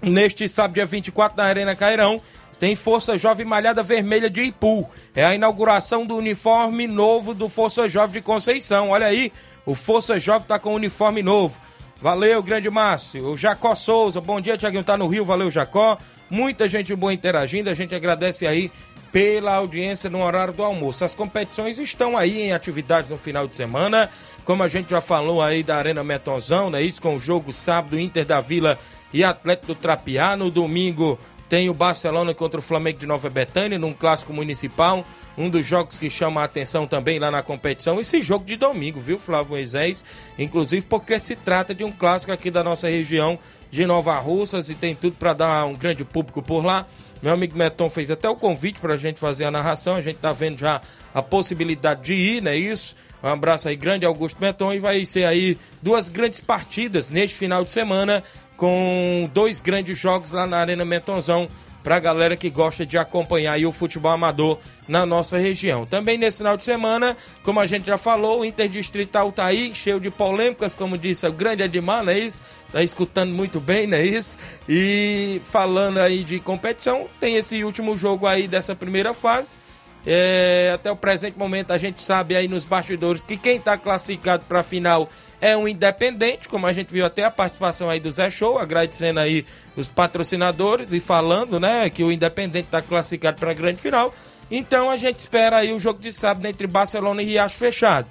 Neste sábado, dia 24, na Arena Cairão, tem Força Jovem Malhada Vermelha de Ipu. É a inauguração do uniforme novo do Força Jovem de Conceição. Olha aí, o Força Jovem está com uniforme novo. Valeu, grande Márcio. O Jacó Souza, bom dia, Tiaguinho, tá no Rio, valeu, Jacó. Muita gente boa interagindo, a gente agradece aí pela audiência no horário do almoço. As competições estão aí em atividades no final de semana, como a gente já falou aí da Arena Metonzão, né? Isso com o jogo sábado, Inter da Vila e Atlético do Trapiá. No domingo tem o Barcelona contra o Flamengo de Nova Betânia, num clássico municipal. Um dos jogos que chama a atenção também lá na competição. Esse jogo de domingo, viu, Flávio Moisés? Inclusive porque se trata de um clássico aqui da nossa região de Nova Russas e tem tudo para dar um grande público por lá. Meu amigo Meton fez até o convite para a gente fazer a narração. A gente está vendo já a possibilidade de ir, não é isso? Um abraço aí grande, Augusto Meton. E vai ser aí duas grandes partidas neste final de semana, com dois grandes jogos lá na Arena Metonzão para a galera que gosta de acompanhar o futebol amador na nossa região. Também nesse final de semana, como a gente já falou, o Interdistrital tá aí, cheio de polêmicas, como disse o grande Edmar, não é isso? Tá escutando muito bem, não é isso? E falando aí de competição, tem esse último jogo aí dessa primeira fase. É, até o presente momento a gente sabe aí nos bastidores que quem está classificado para a final é um independente, como a gente viu até a participação aí do Zé Show, agradecendo aí os patrocinadores e falando, né, que o independente está classificado para a grande final. Então a gente espera aí o jogo de sábado entre Barcelona e Riacho fechado.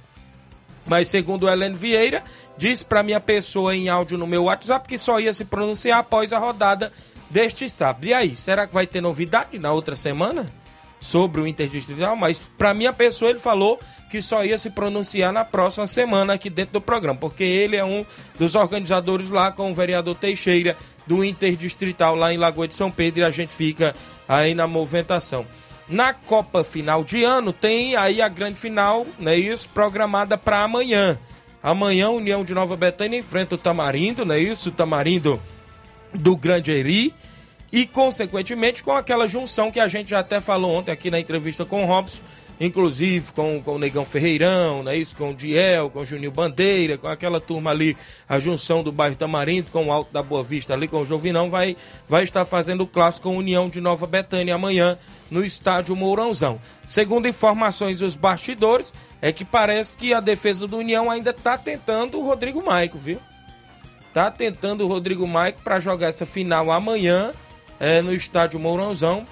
Mas segundo o Helene Vieira, disse para minha pessoa em áudio no meu WhatsApp que só ia se pronunciar após a rodada deste sábado. E aí, será que vai ter novidade na outra semana? Sobre o Interdistrital, mas para minha pessoa ele falou que só ia se pronunciar na próxima semana aqui dentro do programa, porque ele é um dos organizadores lá com o vereador Teixeira do Interdistrital lá em Lagoa de São Pedro e a gente fica aí na movimentação. Na Copa Final de Ano tem aí a grande final, né, isso, programada para amanhã. Amanhã, União de Nova Betânia enfrenta o Tamarindo, não é isso? O Tamarindo do Grande Eri. E, consequentemente, com aquela junção que a gente já até falou ontem aqui na entrevista com o Robson, inclusive com, com o Negão Ferreirão, né, isso, com o Diel, com o Juninho Bandeira, com aquela turma ali, a junção do bairro Tamarindo, com o Alto da Boa Vista ali, com o Jovinão, vai, vai estar fazendo o clássico União de Nova Betânia amanhã no estádio Mourãozão. Segundo informações dos bastidores, é que parece que a defesa do União ainda está tentando o Rodrigo Maico, viu? Tá tentando o Rodrigo Maico para jogar essa final amanhã é, no estádio Mourãozão.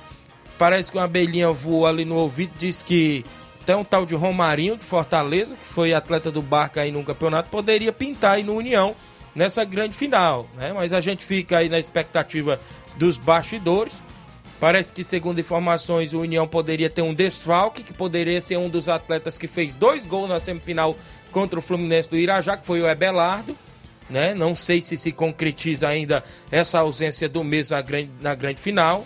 Parece que uma abelhinha voou ali no ouvido, diz que até um tal de Romarinho de Fortaleza, que foi atleta do Barca aí no campeonato, poderia pintar aí no União nessa grande final, né? Mas a gente fica aí na expectativa dos bastidores. Parece que, segundo informações, o União poderia ter um desfalque, que poderia ser um dos atletas que fez dois gols na semifinal contra o Fluminense do Irajá, que foi o Ebelardo né? Não sei se se concretiza ainda essa ausência do mês na grande, na grande final.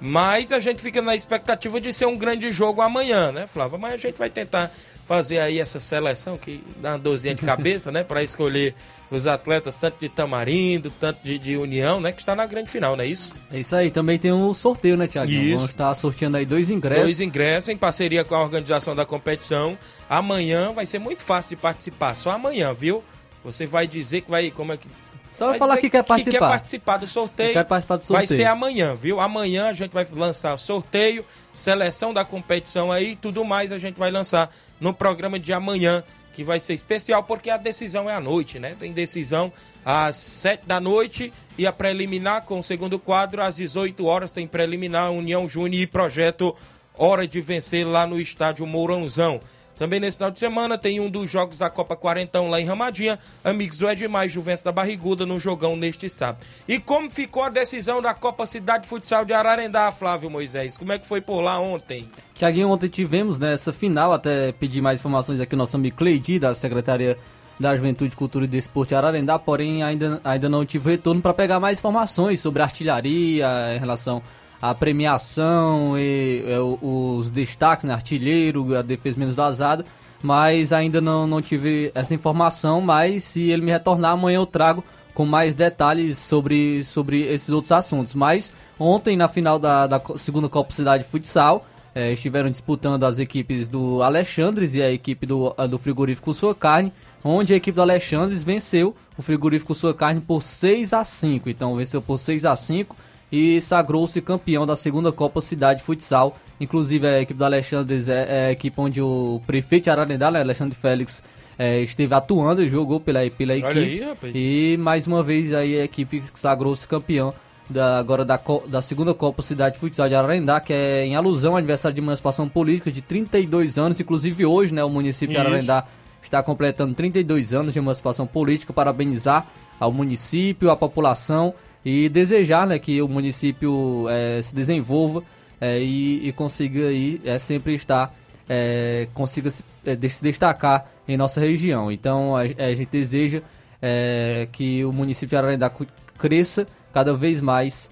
Mas a gente fica na expectativa de ser um grande jogo amanhã, né, Flávio? Amanhã a gente vai tentar fazer aí essa seleção que dá uma dorzinha de cabeça, né, para escolher os atletas tanto de Tamarindo, tanto de, de, União, né, que está na grande final, não é isso?
É isso aí. Também tem um sorteio, né, Tiago? Vamos estar sorteando aí dois ingressos.
Dois ingressos em parceria com a organização da competição. Amanhã vai ser muito fácil de participar, só amanhã, viu? Você vai dizer que vai. Como é que.
Só vai falar que quer participar. Que
quer participar do sorteio.
quer participar do sorteio.
Vai ser amanhã, viu? Amanhã a gente vai lançar o sorteio, seleção da competição aí, tudo mais a gente vai lançar no programa de amanhã, que vai ser especial, porque a decisão é à noite, né? Tem decisão às 7 da noite e a preliminar com o segundo quadro às 18 horas tem preliminar União Júnior e projeto Hora de Vencer lá no estádio Mourãozão. Também nesse final de semana tem um dos jogos da Copa Quarentão lá em Ramadinha, amigos do Edmar Juventus da Barriguda no jogão neste sábado. E como ficou a decisão da Copa Cidade Futsal de Ararendá, Flávio Moisés? Como é que foi por lá ontem?
Tiaguinho, ontem tivemos nessa né, final, até pedir mais informações aqui, nosso amigo Cleidi, da Secretaria da Juventude, Cultura e Desporto de Ararendá, porém ainda, ainda não tive retorno para pegar mais informações sobre artilharia em relação a premiação e, é, os destaques, né, artilheiro, a defesa menos vazada, mas ainda não, não tive essa informação, mas se ele me retornar amanhã eu trago com mais detalhes sobre, sobre esses outros assuntos. Mas ontem, na final da, da segunda Copa Cidade Futsal, é, estiveram disputando as equipes do Alexandres e a equipe do, do Frigorífico Sua Carne, onde a equipe do Alexandres venceu o Frigorífico Sua Carne por 6 a 5 Então venceu por 6 a 5 e sagrou-se campeão da segunda Copa Cidade Futsal. Inclusive a equipe do Alexandre é, a equipe onde o prefeito de Ararendá, né, Alexandre Félix, é, esteve atuando e jogou pela, pela equipe.
Aí.
E mais uma vez aí a equipe sagrou-se campeão da, agora da, da segunda Copa Cidade Futsal de Ararendá, que é em alusão ao aniversário de emancipação política de 32 anos. Inclusive hoje, né, o município de
Isso.
Ararendá está completando 32 anos de emancipação política. Parabenizar ao município, à população e desejar né, que o município eh, se desenvolva eh, e, e consiga aí, eh, sempre estar, eh, consiga se, se destacar em nossa região. Então a, a gente deseja que o município de Ararendá cresça cada vez mais.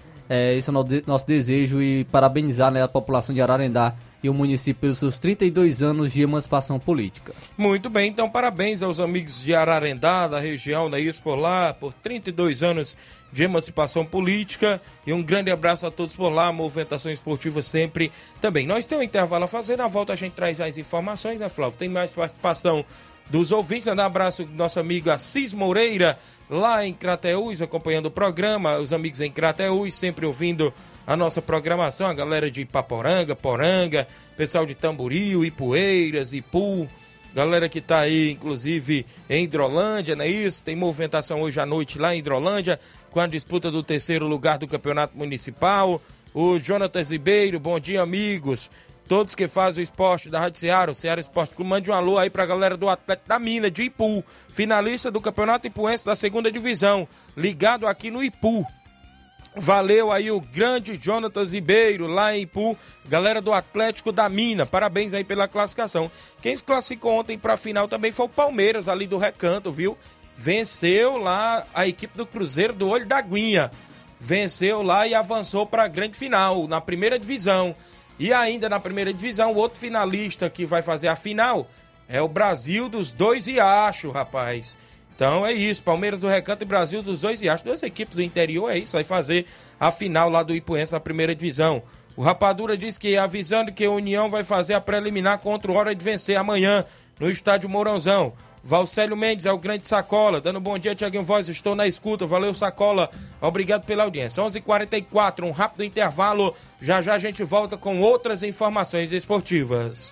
Esse é o nosso desejo e parabenizar né, a população de Ararendá e o município pelos seus 32 anos de emancipação política.
Muito bem, então parabéns aos amigos de Ararendá, da região, da isso por lá, por 32 anos de emancipação política. E um grande abraço a todos por lá, movimentação esportiva sempre também. Nós temos um intervalo a fazer, na volta a gente traz mais informações, né, Flávio? Tem mais participação dos ouvintes. Um abraço do nosso amigo Assis Moreira, lá em Crateús, acompanhando o programa. Os amigos em Crateús, sempre ouvindo a nossa programação. A galera de Paporanga, Poranga, pessoal de Tamboril, Ipueiras, Ipu. Galera que tá aí, inclusive, em Hidrolândia, não é isso? Tem movimentação hoje à noite lá em Hidrolândia, com a disputa do terceiro lugar do Campeonato Municipal. O Jonatas Ribeiro, bom dia, amigos. Todos que fazem o esporte da Rádio Ceará, o Ceará Esporte Clube, mande um alô aí pra galera do Atlético da Mina, de Ipu, finalista do Campeonato Ipuense da segunda divisão, ligado aqui no Ipu. Valeu aí o grande Jonatas Ribeiro, lá em Ipu, galera do Atlético da Mina, parabéns aí pela classificação. Quem se classificou ontem pra final também foi o Palmeiras, ali do Recanto, viu? Venceu lá a equipe do Cruzeiro do Olho da Guinha. Venceu lá e avançou pra grande final, na primeira divisão. E ainda na primeira divisão, o outro finalista que vai fazer a final é o Brasil dos dois Riachos, rapaz. Então é isso, Palmeiras do Recanto e Brasil dos dois Riachos. Duas equipes do interior, é isso, vai fazer a final lá do Ipuense na primeira divisão. O Rapadura diz que avisando que a União vai fazer a preliminar contra o Hora de Vencer amanhã no estádio Mourãozão. Valcélio Mendes é o grande Sacola, dando bom dia, Tiaguinho Voz, estou na escuta, valeu Sacola, obrigado pela audiência. 11:44 h 44 um rápido intervalo, já já a gente volta com outras informações esportivas.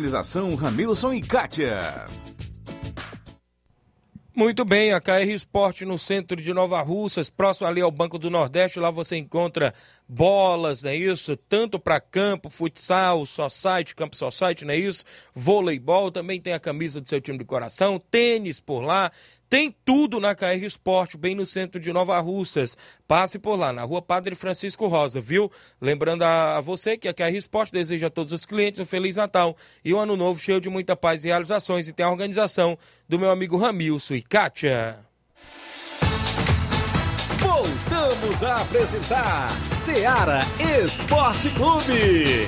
Ramilson e Kátia.
Muito bem, a KR Esporte no centro de Nova Russas, próximo ali ao Banco do Nordeste, lá você encontra bolas, não é isso? Tanto para campo, futsal, society, campo society, não é isso? Voleibol, também tem a camisa do seu time de coração, tênis por lá, tem tudo na KR Esporte, bem no centro de Nova Russas. Passe por lá, na rua Padre Francisco Rosa, viu? Lembrando a você que a KR Esporte deseja a todos os clientes um Feliz Natal e um ano novo cheio de muita paz e realizações. E tem a organização do meu amigo Ramilson e Kátia.
Voltamos a apresentar Seara Esporte Clube.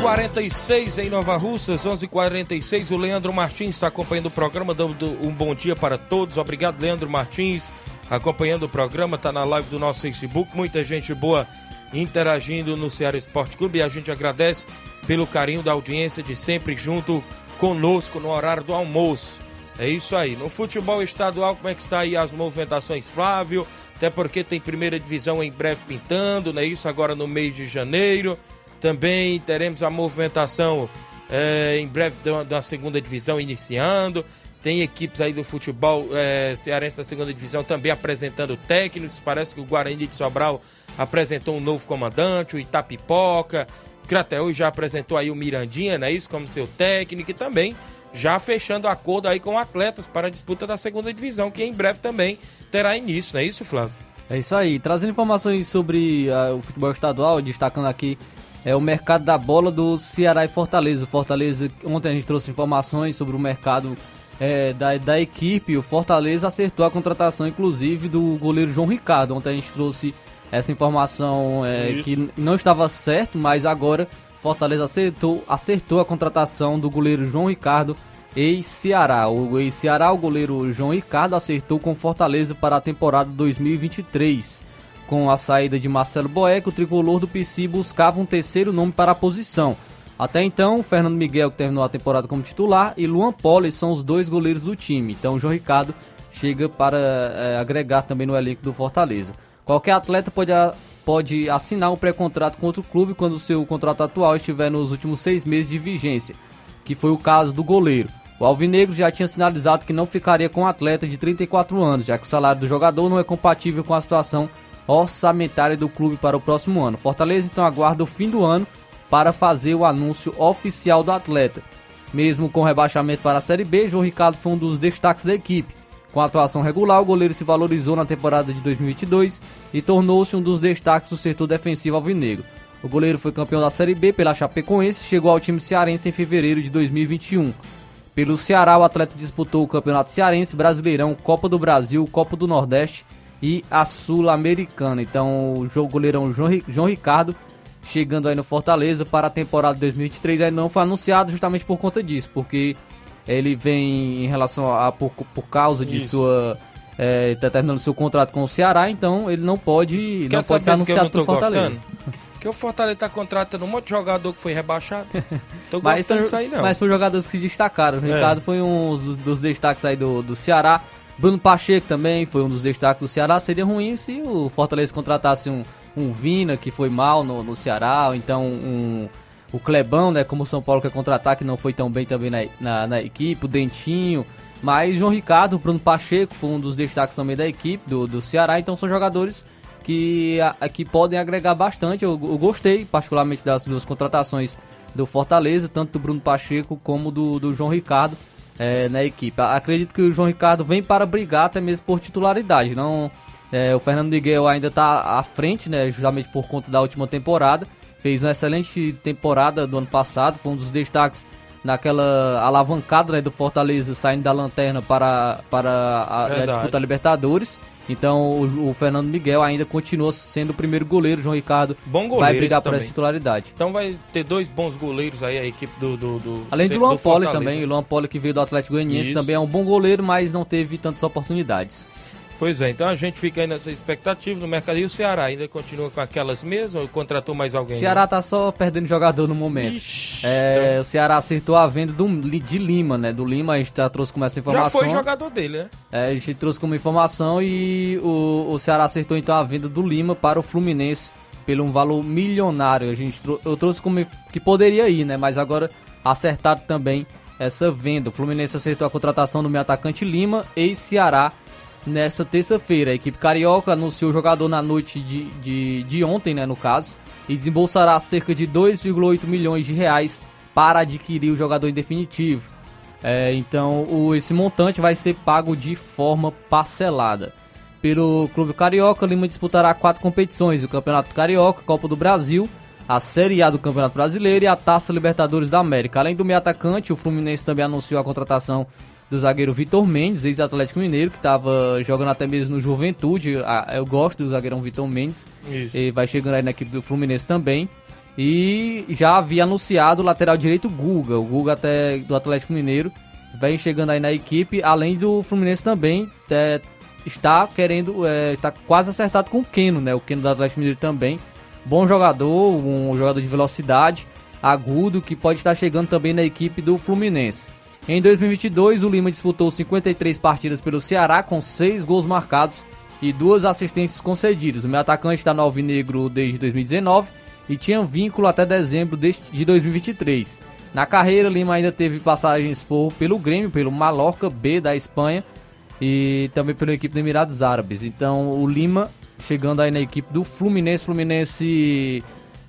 46 em Nova Russas, 11:46 h 46 o Leandro Martins está acompanhando o programa, dando um bom dia para todos. Obrigado, Leandro Martins, acompanhando o programa, está na live do nosso Facebook. Muita gente boa interagindo no Ceará Esporte Clube e a gente agradece pelo carinho da audiência de sempre junto conosco no horário do almoço. É isso aí. No futebol estadual, como é que está aí as movimentações, Flávio? Até porque tem primeira divisão em breve pintando, não é isso? Agora no mês de janeiro. Também teremos a movimentação é, em breve da, da segunda divisão iniciando. Tem equipes aí do futebol é, cearense da segunda divisão também apresentando técnicos. Parece que o Guarani de Sobral apresentou um novo comandante, o Itapipoca. Crateus já apresentou aí o Mirandinha, não é isso? Como seu técnico e também já fechando acordo aí com atletas para a disputa da segunda divisão, que em breve também terá início, não é isso, Flávio?
É isso aí, trazendo informações sobre uh, o futebol estadual, destacando aqui é o mercado da bola do Ceará e Fortaleza. Fortaleza, ontem a gente trouxe informações sobre o mercado é, da, da equipe. O Fortaleza acertou a contratação, inclusive, do goleiro João Ricardo. Ontem a gente trouxe essa informação é, que não estava certo, mas agora Fortaleza acertou, acertou a contratação do goleiro João Ricardo ex-Ceará. O ex-Ceará, o goleiro João Ricardo, acertou com Fortaleza para a temporada 2023. Com a saída de Marcelo Boeck, o tricolor do PC buscava um terceiro nome para a posição. Até então, Fernando Miguel, que terminou a temporada como titular, e Luan Poli são os dois goleiros do time. Então, João Ricardo chega para é, agregar também no elenco do Fortaleza. Qualquer atleta pode, pode assinar um pré-contrato com outro clube quando o seu contrato atual estiver nos últimos seis meses de vigência, que foi o caso do goleiro. O Alvinegro já tinha sinalizado que não ficaria com o um atleta de 34 anos, já que o salário do jogador não é compatível com a situação orçamentária do clube para o próximo ano. Fortaleza então aguarda o fim do ano para fazer o anúncio oficial do atleta. Mesmo com rebaixamento para a Série B, João Ricardo foi um dos destaques da equipe. Com a atuação regular, o goleiro se valorizou na temporada de 2022 e tornou-se um dos destaques do setor defensivo alvinegro. O goleiro foi campeão da Série B pela Chapecoense e chegou ao time cearense em fevereiro de 2021. Pelo Ceará, o atleta disputou o Campeonato Cearense, Brasileirão, Copa do Brasil, Copa do Nordeste e a Sul-Americana. Então, o goleirão João Ricardo chegando aí no Fortaleza para a temporada 2023 aí não foi anunciado justamente por conta disso, porque ele vem em relação a por, por causa de Isso. sua é, tá terminando seu contrato com o Ceará, então ele não pode não pode ser anunciado pelo Fortaleza. Gostando?
Que o Fortaleza tá contratando um monte de jogador que foi rebaixado. Tô gostando disso aí não.
Mas foi jogadores que se destacaram. O é. Ricardo foi um dos, dos, destaques aí do, do Ceará. Bruno Pacheco também foi um dos destaques do Ceará. Seria ruim se o Fortaleza contratasse um, um Vina que foi mal no, no Ceará, ou então um o Clebão, né? Como o São Paulo quer contratar, que não foi tão bem também na, na, na, equipe, o Dentinho. Mas João Ricardo, Bruno Pacheco foi um dos destaques também da equipe do, do Ceará, então são jogadores que, a, que podem agregar bastante. Eu, eu, gostei particularmente das duas contratações do Fortaleza, tanto do Bruno Pacheco como do, do João Ricardo é, na equipe. Acredito que o João Ricardo vem para brigar até mesmo por titularidade. Não, é, o Fernando Miguel ainda está à frente, né, justamente por conta da última temporada fez uma excelente temporada do ano passado, foi um dos destaques naquela alavancada né, do Fortaleza saindo da lanterna para, para a, a disputa Libertadores. Então o, o, Fernando Miguel ainda continua sendo o primeiro goleiro, João Ricardo.
Bom goleiro
vai brigar por essa titularidade.
Então vai ter dois bons goleiros aí a equipe do, do, do
Além do Luan Poli também, o Luan Poli que veio do Atlético Goianiense também é um bom goleiro, mas não teve tantas oportunidades.
Pois é, então a gente fica aí nessa expectativa no mercado. E o Ceará ainda continua com aquelas mesmas ou contratou mais alguém?
O Ceará né? tá só perdendo jogador no momento. Ixi, é, então... O Ceará acertou a venda do, de Lima, né? Do Lima a gente já trouxe como essa informação.
Já foi jogador dele, né?
É, a gente trouxe como informação e o, o Ceará acertou então a venda do Lima para o Fluminense pelo um valor milionário. A gente eu trouxe como que poderia ir, né? Mas agora acertado também essa venda. O Fluminense acertou a contratação do meu atacante Lima e Ceará nessa terça-feira. A equipe carioca anunciou o jogador na noite de, de, de ontem, né, no caso, e desembolsará cerca de 2,8 milhões de reais para adquirir o jogador em definitivo. É, então, o, esse montante vai ser pago de forma parcelada. Pelo Clube Carioca, Lima disputará quatro competições: o Campeonato Carioca, Copa do Brasil, a Série A do Campeonato Brasileiro e a Taça Libertadores da América. Além do meio atacante, o Fluminense também anunciou a contratação do zagueiro Vitor Mendes, ex-Atlético Mineiro, que estava jogando até mesmo no Juventude. Eu gosto do zagueirão Vitor Mendes. Isso. E vai chegando aí na equipe do Fluminense também. E já havia anunciado o lateral direito Guga, o Guga até do Atlético Mineiro. Vem chegando aí na equipe, além do Fluminense também é, está querendo, é, está quase acertado com o Keno, né? O Keno do Atlético Mineiro também. Bom jogador, um jogador de velocidade, agudo, que pode estar chegando também na equipe do Fluminense. Em 2022, o Lima disputou 53 partidas pelo Ceará com 6 gols marcados e duas assistências concedidas. O meu atacante está no Alvinegro desde 2019 e tinha vínculo até dezembro de 2023. Na carreira, Lima ainda teve passagens por, pelo Grêmio, pelo Mallorca B da Espanha e também pela equipe do Emirados Árabes. Então, o Lima chegando aí na equipe do Fluminense, Fluminense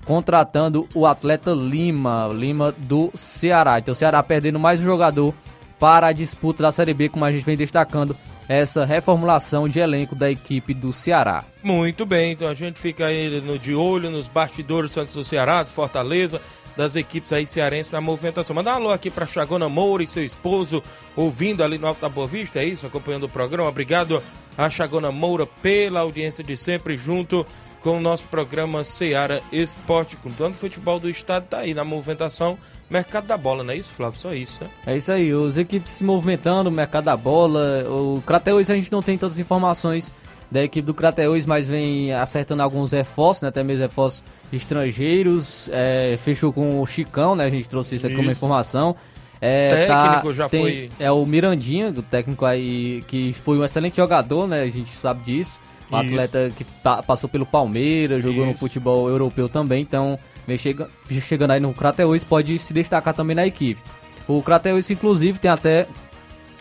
contratando o atleta Lima, Lima do Ceará. Então, o Ceará perdendo mais um jogador para a disputa da Série B, como a gente vem destacando essa reformulação de elenco da equipe do Ceará.
Muito bem, então a gente fica aí no, de olho nos bastidores do Santos do Ceará, do Fortaleza, das equipes aí cearenses na movimentação. Mandar um alô aqui para Chagona Moura e seu esposo, ouvindo ali no Alto da Boa Vista, é isso? Acompanhando o programa. Obrigado a Chagona Moura pela audiência de sempre, junto com o nosso programa Seara Esporte Clube. Então, o futebol do estado tá aí na movimentação, mercado da bola, não é isso, Flávio? Só isso, né?
É isso aí, os equipes se movimentando, mercado da bola. O Crateus a gente não tem tantas informações da equipe do Crateus, mas vem acertando alguns reforços, né? até mesmo reforços estrangeiros. É, fechou com o Chicão, né? A gente trouxe isso aqui como
Isso.
informação. É,
Técnico já
tem-
foi-
É o Mirandinha, do técnico aí, que foi um excelente jogador, né? A gente sabe disso. Um
Isso.
atleta que pa- passou pelo Palmeiras, jogou no
Isso.
futebol europeu também, então vem chega, chegando aí no Crateus, pode se destacar também na equipe. O Crateus, inclusive, tem até.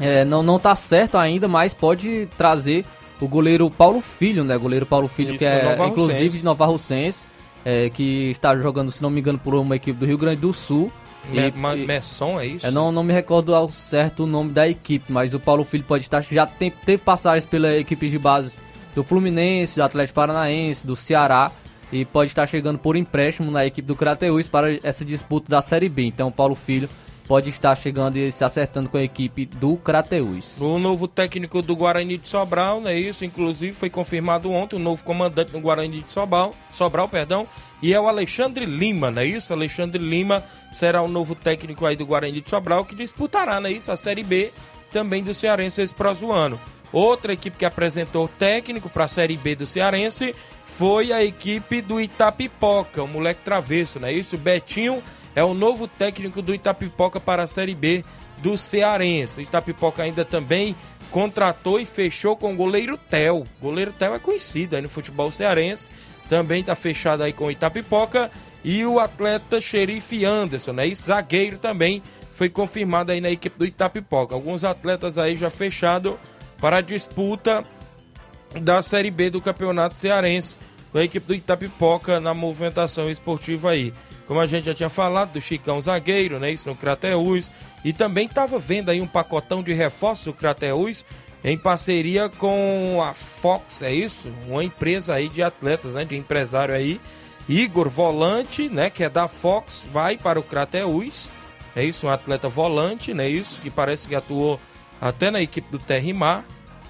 é, não, não tá certo ainda, mas pode trazer o goleiro Paulo Filho, né? Goleiro Paulo Filho,
Isso,
que é
Nova
inclusive de Nova Russense, é, que está jogando, se não me engano, por uma equipe do Rio Grande do Sul.
Me,
E- e-
Messon, é isso?
eu não, não me recordo ao certo o nome da equipe, mas o Paulo Filho pode estar. Já tem, teve passagens pela equipe de base do Fluminense, do Atlético Paranaense, do Ceará. E pode estar chegando por empréstimo na equipe do Crateus para essa disputa da Série B. Então Paulo Filho pode estar chegando e se acertando com a equipe do Crateus.
O novo técnico do Guarani de Sobral, não é isso? Inclusive foi confirmado ontem o novo comandante do Guarani de Sobral, Sobral, perdão, e é o Alexandre Lima, não é isso? Alexandre Lima será o novo técnico aí do Guarani de Sobral que disputará, não é isso? A Série B também do Cearense esse próximo ano. Outra equipe que apresentou técnico para a Série B do Cearense foi a equipe do Itapipoca, o moleque travesso, não é isso? Betinho é o novo técnico do Itapipoca para a Série B do Cearense. O Itapipoca ainda também contratou e fechou com o goleiro Tel. Goleiro Tel é conhecido aí no futebol cearense. Também está fechado aí com o Itapipoca. E o atleta Xerife Anderson, né? E zagueiro também foi confirmado aí na equipe do Itapipoca. Alguns atletas aí já fechado para a disputa da Série B do Campeonato Cearense, com a equipe do Itapipoca na movimentação esportiva aí. Como a gente já tinha falado, do Chicão Zagueiro, né? Isso no Crateus. E também estava vendo aí um pacotão de reforços do Crateus em parceria com a Fox, é isso? Uma empresa aí de atletas, né? De empresário aí. Igor Volante, né? Que é da Fox, vai para o Crateus. É isso, um atleta volante, né? Isso, que parece que atuou até na equipe do Terrimar.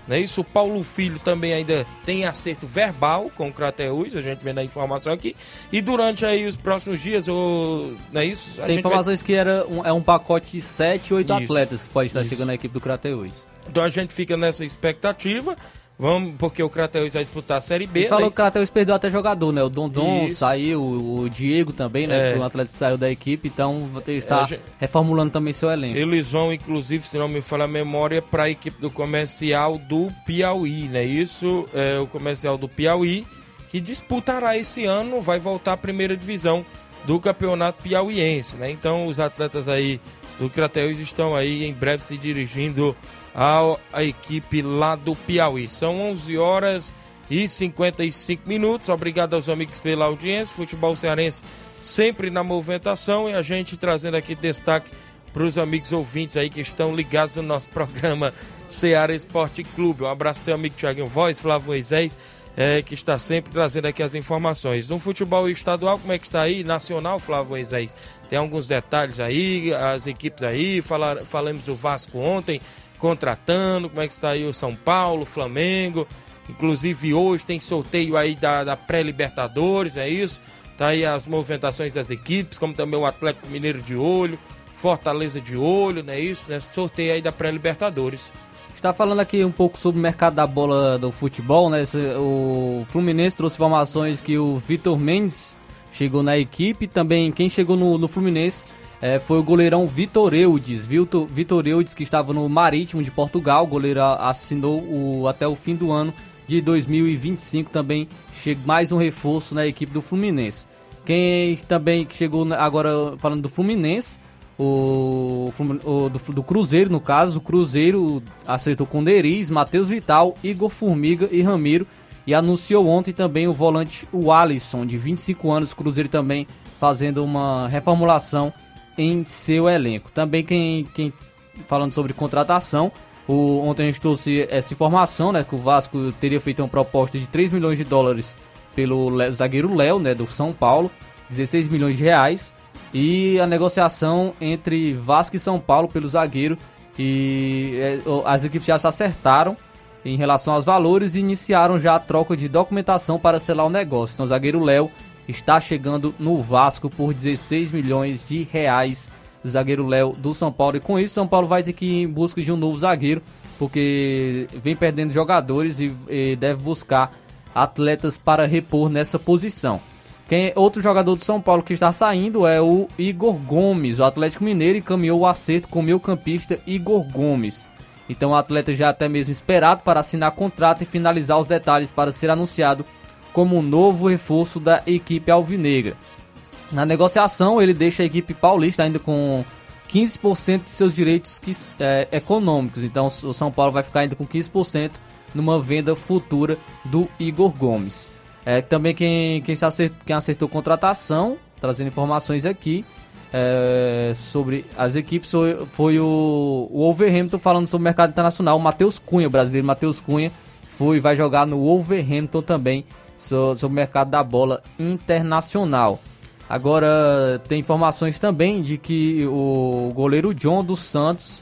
Não é isso? O Paulo Filho também ainda tem acerto verbal com o Crateus, a gente vê na informação aqui. E durante aí os próximos dias, o... não é isso? A
Tem
gente vai-
informações que era um, é um pacote de 7, 8
Isso.
atletas que pode estar
Isso.
chegando na equipe do Crateus.
Então a gente fica nessa expectativa. Vamos, porque o Crateus vai disputar a Série B.
Ele falou
né?
que o Crateus perdeu até jogador, né? O Dondon
Isso.
saiu, o Diego também, né?
É.
Um atleta saiu da equipe, então você
É,
está
gente-
reformulando também seu elenco.
Eles vão, inclusive, se não me falha a memória, para a equipe do comercial do Piauí, né? Isso é o comercial do Piauí, que disputará esse ano, vai voltar à primeira divisão do campeonato piauiense, né? Então, os atletas aí do Crateus estão aí em breve se dirigindo à, à equipe lá do Piauí. São 11 horas e 55 minutos. Obrigado aos amigos pela audiência. Futebol cearense sempre na movimentação e a gente trazendo aqui destaque para os amigos ouvintes aí que estão ligados no nosso programa Seara Esporte Clube. Um abraço seu amigo Thiaguinho Voz, Flávio Moisés, eh, que está sempre trazendo aqui as informações. No futebol estadual, como é que está aí? Nacional, Flávio Moisés. Tem alguns detalhes aí, as equipes aí, falar, falamos do Vasco ontem, contratando, como é que está aí o São Paulo, Flamengo. Inclusive hoje tem sorteio aí da, da pré-Libertadores, é isso? Tá aí as movimentações das equipes, como também o Atlético Mineiro de olho, Fortaleza de olho, não é isso? Né? Sorteio aí da pré-Libertadores.
está falando aqui um pouco sobre o mercado da bola do futebol, né? O Fluminense trouxe informações que o Vitor Mendes chegou na equipe. Também quem chegou no, no Fluminense eh, foi o goleirão Vitor Eudes. Vitor, Vitor Eudes, que estava no Marítimo de Portugal. O goleiro assinou o, até o fim do ano de 2025 também. Chega mais um reforço na equipe do Fluminense. Quem também chegou agora falando do Fluminense, o, o do, do Cruzeiro, no caso, o Cruzeiro acertou com Deriz, Matheus Vital, Igor Formiga e Ramiro. E anunciou ontem também o volante o Alisson, de 25 anos, Cruzeiro também fazendo uma reformulação em seu elenco. Também quem, quem falando sobre contratação, o, ontem a gente trouxe essa informação, né, que o Vasco teria feito uma proposta de 3 milhões de dólares pelo zagueiro Léo, né, do São Paulo, 16 milhões de reais, e a negociação entre Vasco e São Paulo pelo zagueiro e é, as equipes já se acertaram em relação aos valores e iniciaram já a troca de documentação para selar o negócio. Então o zagueiro Léo está chegando no Vasco por 16 milhões de reais, zagueiro Léo do São Paulo. E com isso, São Paulo vai ter que ir em busca de um novo zagueiro, porque vem perdendo jogadores e, e deve buscar atletas para repor nessa posição. Quem outro jogador do São Paulo que está saindo é o Igor Gomes. O Atlético Mineiro encaminhou o acerto com o meio-campista Igor Gomes. Então o atleta já é até mesmo esperado para assinar contrato e finalizar os detalhes para ser anunciado como um novo reforço da equipe alvinegra. Na negociação, ele deixa a equipe paulista ainda com 15% de seus direitos que- é, econômicos. Então, o São Paulo vai ficar ainda com 15% numa venda futura do Igor Gomes. É, também quem, quem, acertou, quem acertou contratação, trazendo informações aqui é, sobre as equipes, foi, foi o, o Wolverhampton falando sobre o mercado internacional. O Matheus Cunha, brasileiro Matheus Cunha, foi vai jogar no Wolverhampton também sobre o mercado da bola internacional. Agora tem informações também de que o goleiro John dos Santos,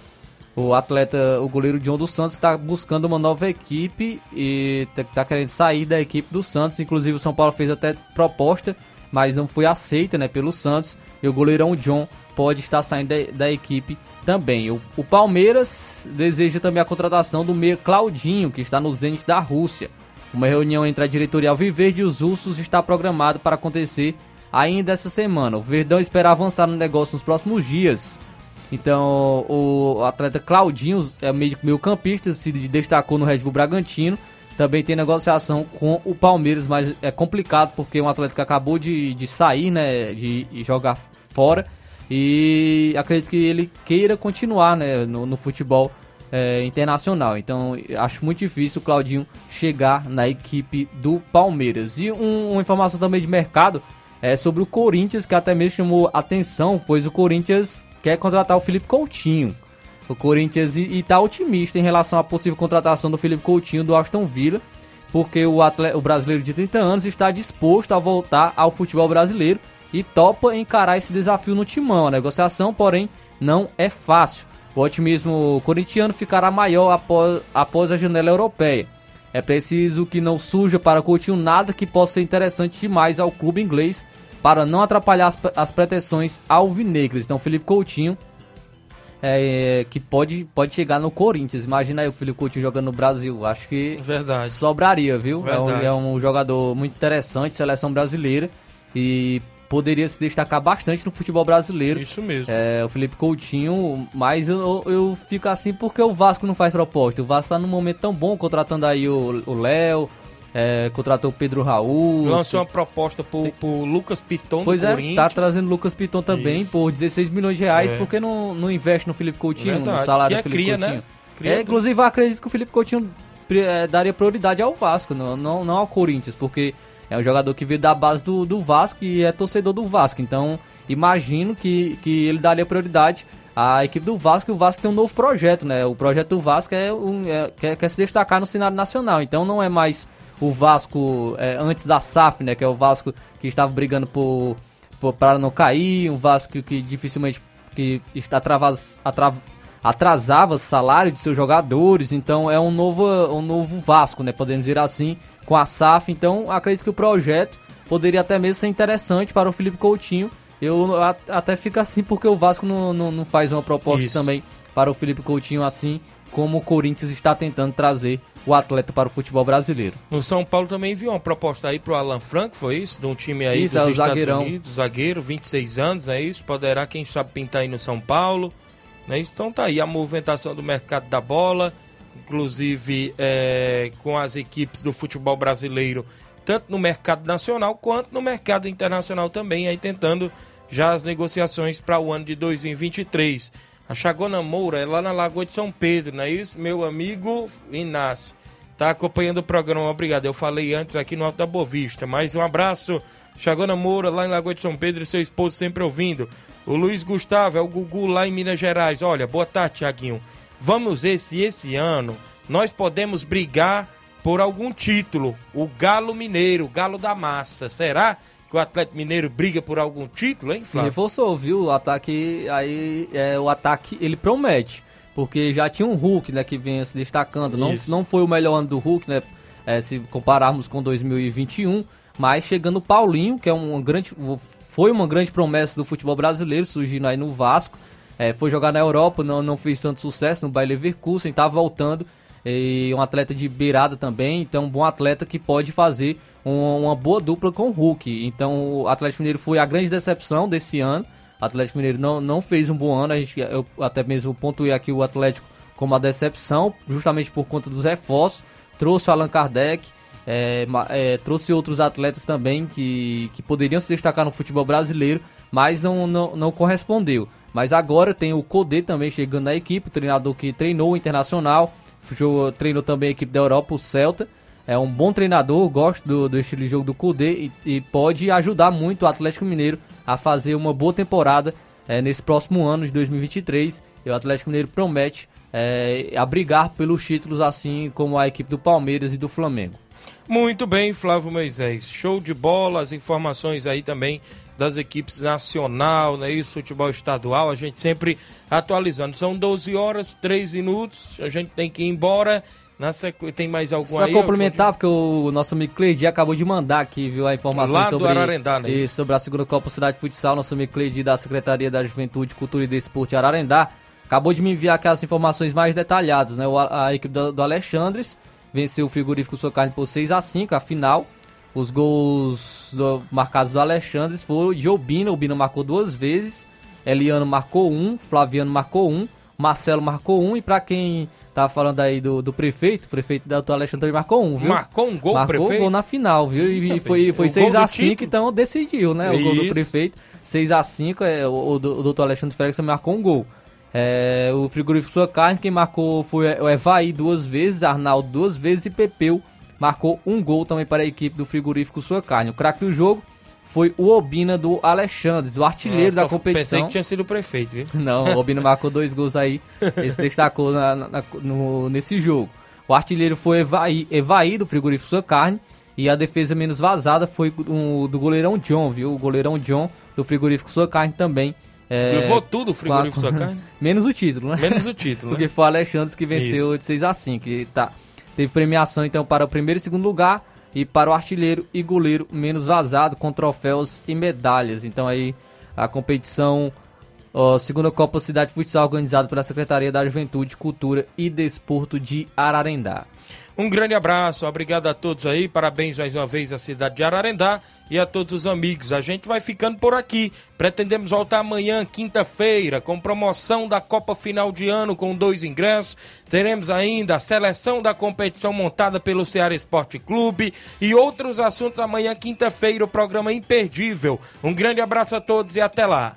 o atleta, o goleiro John dos Santos está buscando uma nova equipe e está querendo sair da equipe do Santos. Inclusive o São Paulo fez até proposta, mas não foi aceita, né, pelo Santos. E o goleirão John pode estar saindo da, da equipe também. O, o Palmeiras deseja também a contratação do meia Claudinho, que está no Zenit da Rússia. Uma reunião entre a diretoria Alviverde e os Ursos está programada para acontecer ainda essa semana. O Verdão espera avançar no negócio nos próximos dias. Então, o atleta Claudinho é meio, meio campista, se destacou no Red Bull Bragantino. Também tem negociação com o Palmeiras, mas é complicado porque é um atleta que acabou de, de sair, né, de, de jogar fora. E acredito que ele queira continuar né, no, no futebol é, internacional. Então, acho muito difícil o Claudinho chegar na equipe do Palmeiras. E um- uma informação também de mercado é sobre o Corinthians, que até mesmo chamou atenção, pois o Corinthians quer contratar o Felipe Coutinho. O Corinthians está otimista em relação à possível contratação do Felipe Coutinho do Aston Villa, porque o, atle- o brasileiro de 30 anos está disposto a voltar ao futebol brasileiro e topa encarar esse desafio no timão. A negociação, porém, não é fácil. O otimismo corintiano ficará maior após, após a janela europeia. É preciso que não surja para Coutinho nada que possa ser interessante demais ao clube inglês para não atrapalhar as, as pretensões alvinegras. Então, Felipe Coutinho, é, que pode, pode chegar no Corinthians. Imagina aí o Felipe Coutinho jogando no Brasil. Acho que
Verdade.
sobraria, viu? É um, é um jogador muito interessante, seleção brasileira. E poderia se destacar bastante no futebol brasileiro.
Isso mesmo.
É, o Felipe Coutinho, mas eu, eu fico assim porque o Vasco não faz proposta. O Vasco tá num momento tão bom, contratando aí o Léo, é, contratou o Pedro Raul.
Lançou uma proposta pro, pro Lucas Piton
Pois
do
é,
Corinthians.
tá trazendo Lucas Piton também
Isso.
por 16 milhões de reais,
É.
porque não, não investe no Felipe Coutinho,
Verdade,
no salário
que é
do Felipe
cria, né?
Coutinho.
Cria
é, inclusive, eu acredito que o Felipe Coutinho eh, daria prioridade ao Vasco, não, não, não ao Corinthians, porque é um jogador que veio da base do, do Vasco e é torcedor do Vasco. Então, imagino que, que ele daria prioridade à equipe do Vasco e o Vasco tem um novo projeto, né? O projeto do Vasco é, um, é- quer, quer se destacar no cenário nacional. Então, não é mais o Vasco é, antes da SAF, né? Que é o Vasco que estava brigando por, por, para não cair, um Vasco que dificilmente que está travas, atrasava salário de seus jogadores, então é um novo, um novo Vasco, né? Podemos dizer assim, com a SAF. Então acredito que o projeto poderia até mesmo ser interessante para o Felipe Coutinho. Eu até fico assim porque o Vasco não, não, não faz uma proposta
Isso.
também para o Felipe Coutinho assim como o Corinthians está tentando trazer o atleta para o futebol brasileiro.
No São Paulo também viu uma proposta aí pro Alan Franco, foi isso? De um time aí
Isso,
dos
é o
Estados
zagueirão.
Unidos, zagueiro, 26 anos, é isso? Poderá, quem sabe, pintar aí no São Paulo, né? Então tá aí a movimentação do mercado da bola, inclusive é, com as equipes do futebol brasileiro, tanto no mercado nacional quanto no mercado internacional também, aí tentando já as negociações para o ano de 2023. A Chagona Moura é lá na Lagoa de São Pedro, não é isso? Meu amigo Inácio. Tá acompanhando o programa, obrigado. Eu falei antes aqui no Alto da Bovista. Mais um abraço, Chagona Moura, lá em Lagoa de São Pedro, e seu esposo sempre ouvindo. O Luiz Gustavo, é o Gugu lá em Minas Gerais. Olha, boa tarde, Tiaguinho. Vamos ver se esse ano nós podemos brigar por algum título. O Galo Mineiro, o Galo da Massa. Será que o Atlético Mineiro briga por algum título, hein,
Se
Flávio?
reforçou, viu? O ataque aí, é, o ataque ele promete, porque já tinha um Hulk, né, que vinha se destacando. Não, não foi o melhor ano do Hulk, né, é, se compararmos com 2021, mas chegando o Paulinho, que é um grande, foi uma grande promessa do futebol brasileiro, surgindo aí no Vasco. É, foi jogar na Europa, não, não fez tanto sucesso no Bayer Leverkusen, tá voltando. E um atleta de beirada também, então um bom atleta que pode fazer uma, uma boa dupla com o Hulk. Então o Atlético Mineiro foi a grande decepção desse ano. O Atlético Mineiro não, não fez um bom ano, a gente, eu até mesmo pontuei aqui o Atlético como a decepção, justamente por conta dos reforços. Trouxe o Allan Kardec, é, é, trouxe outros atletas também que, que poderiam se destacar no futebol brasileiro, mas não, não, não correspondeu. Mas agora tem o Codê também chegando na equipe, treinador que treinou o Internacional, treinou também a equipe da Europa, o Celta. É um bom treinador, gosto do, do estilo de jogo do Cudê e, e pode ajudar muito o Atlético Mineiro a fazer uma boa temporada é, nesse próximo ano de 2023. E o Atlético Mineiro promete é, pelos títulos, assim como a equipe do Palmeiras e do Flamengo.
Muito bem, Flávio Moisés. Show de bola, as informações aí também das equipes nacional, né? Isso, futebol estadual, a gente sempre atualizando. São 12 horas, 3 minutos, a gente tem que ir embora. Na sequ... Tem mais algum
Só
aí?
complementar, porque o nosso amigo acabou de mandar aqui, viu, a informação
Lá do
sobre,
Ararendá, né?
Isso, sobre a segunda Copa Cidade Futsal. Nosso amigo da Secretaria da Juventude, Cultura e Desporto de Ararendá acabou de me enviar aquelas informações mais detalhadas, né? A, a equipe do, do Alexandres venceu o frigorífico Sua Carne por 6 a 5 a final. Os gols do- marcados do Alexandres foram de Obina, Obina marcou duas vezes, Eliano marcou um, Flaviano marcou um, Marcelo marcou um, e pra quem tá falando aí do, do prefeito, o prefeito da Alexandre também marcou um, viu?
Marcou um gol,
Marcou
prefeito?
um gol na final, viu? E
Ih,
foi, foi
o
6
gol
a
do
5
título?
então decidiu, né? O gol do
Isso.
prefeito. 6 a 5 é, o, o, o doutor Alexandre Félix marcou um gol. É, o frigorífico Sua Carne, quem marcou foi o Evaí duas vezes, Arnaldo duas vezes e Pepeu marcou um gol também para a equipe do frigorífico Sua Carne. O craque do jogo foi o Obina do Alexandres, o artilheiro
Nossa,
da competição.
Pensei que tinha sido o prefeito, viu?
Não, o Obina marcou dois gols aí. Ele se destacou na- na- no- nesse jogo. O artilheiro foi Evaí, Evaí do frigorífico Sua Carne. E a defesa menos vazada foi o do goleirão John, viu? O goleirão John do frigorífico Sua Carne também. é,
Levou tudo o frigorífico
quatro-
Sua Carne?
Menos o título, né?
Menos o título, né?
Porque foi o Alexandre que venceu
Isso.
de 6 a 5 que tá. Teve premiação então para o primeiro e segundo lugar e para o artilheiro e goleiro menos vazado com troféus e medalhas. Então aí a competição ó, segunda Copa Cidade Futsal organizada pela Secretaria da Juventude, Cultura e Desporto de Ararendá.
Um grande abraço, obrigado a todos aí, parabéns mais uma vez à cidade de Ararendá e a todos os amigos. A gente vai ficando por aqui. Pretendemos voltar amanhã, quinta-feira, com promoção da Copa Final de Ano com dois ingressos. Teremos ainda a seleção da competição montada pelo Ceará Esporte Clube e outros assuntos amanhã, quinta-feira, o programa imperdível. Um grande abraço a todos e até lá.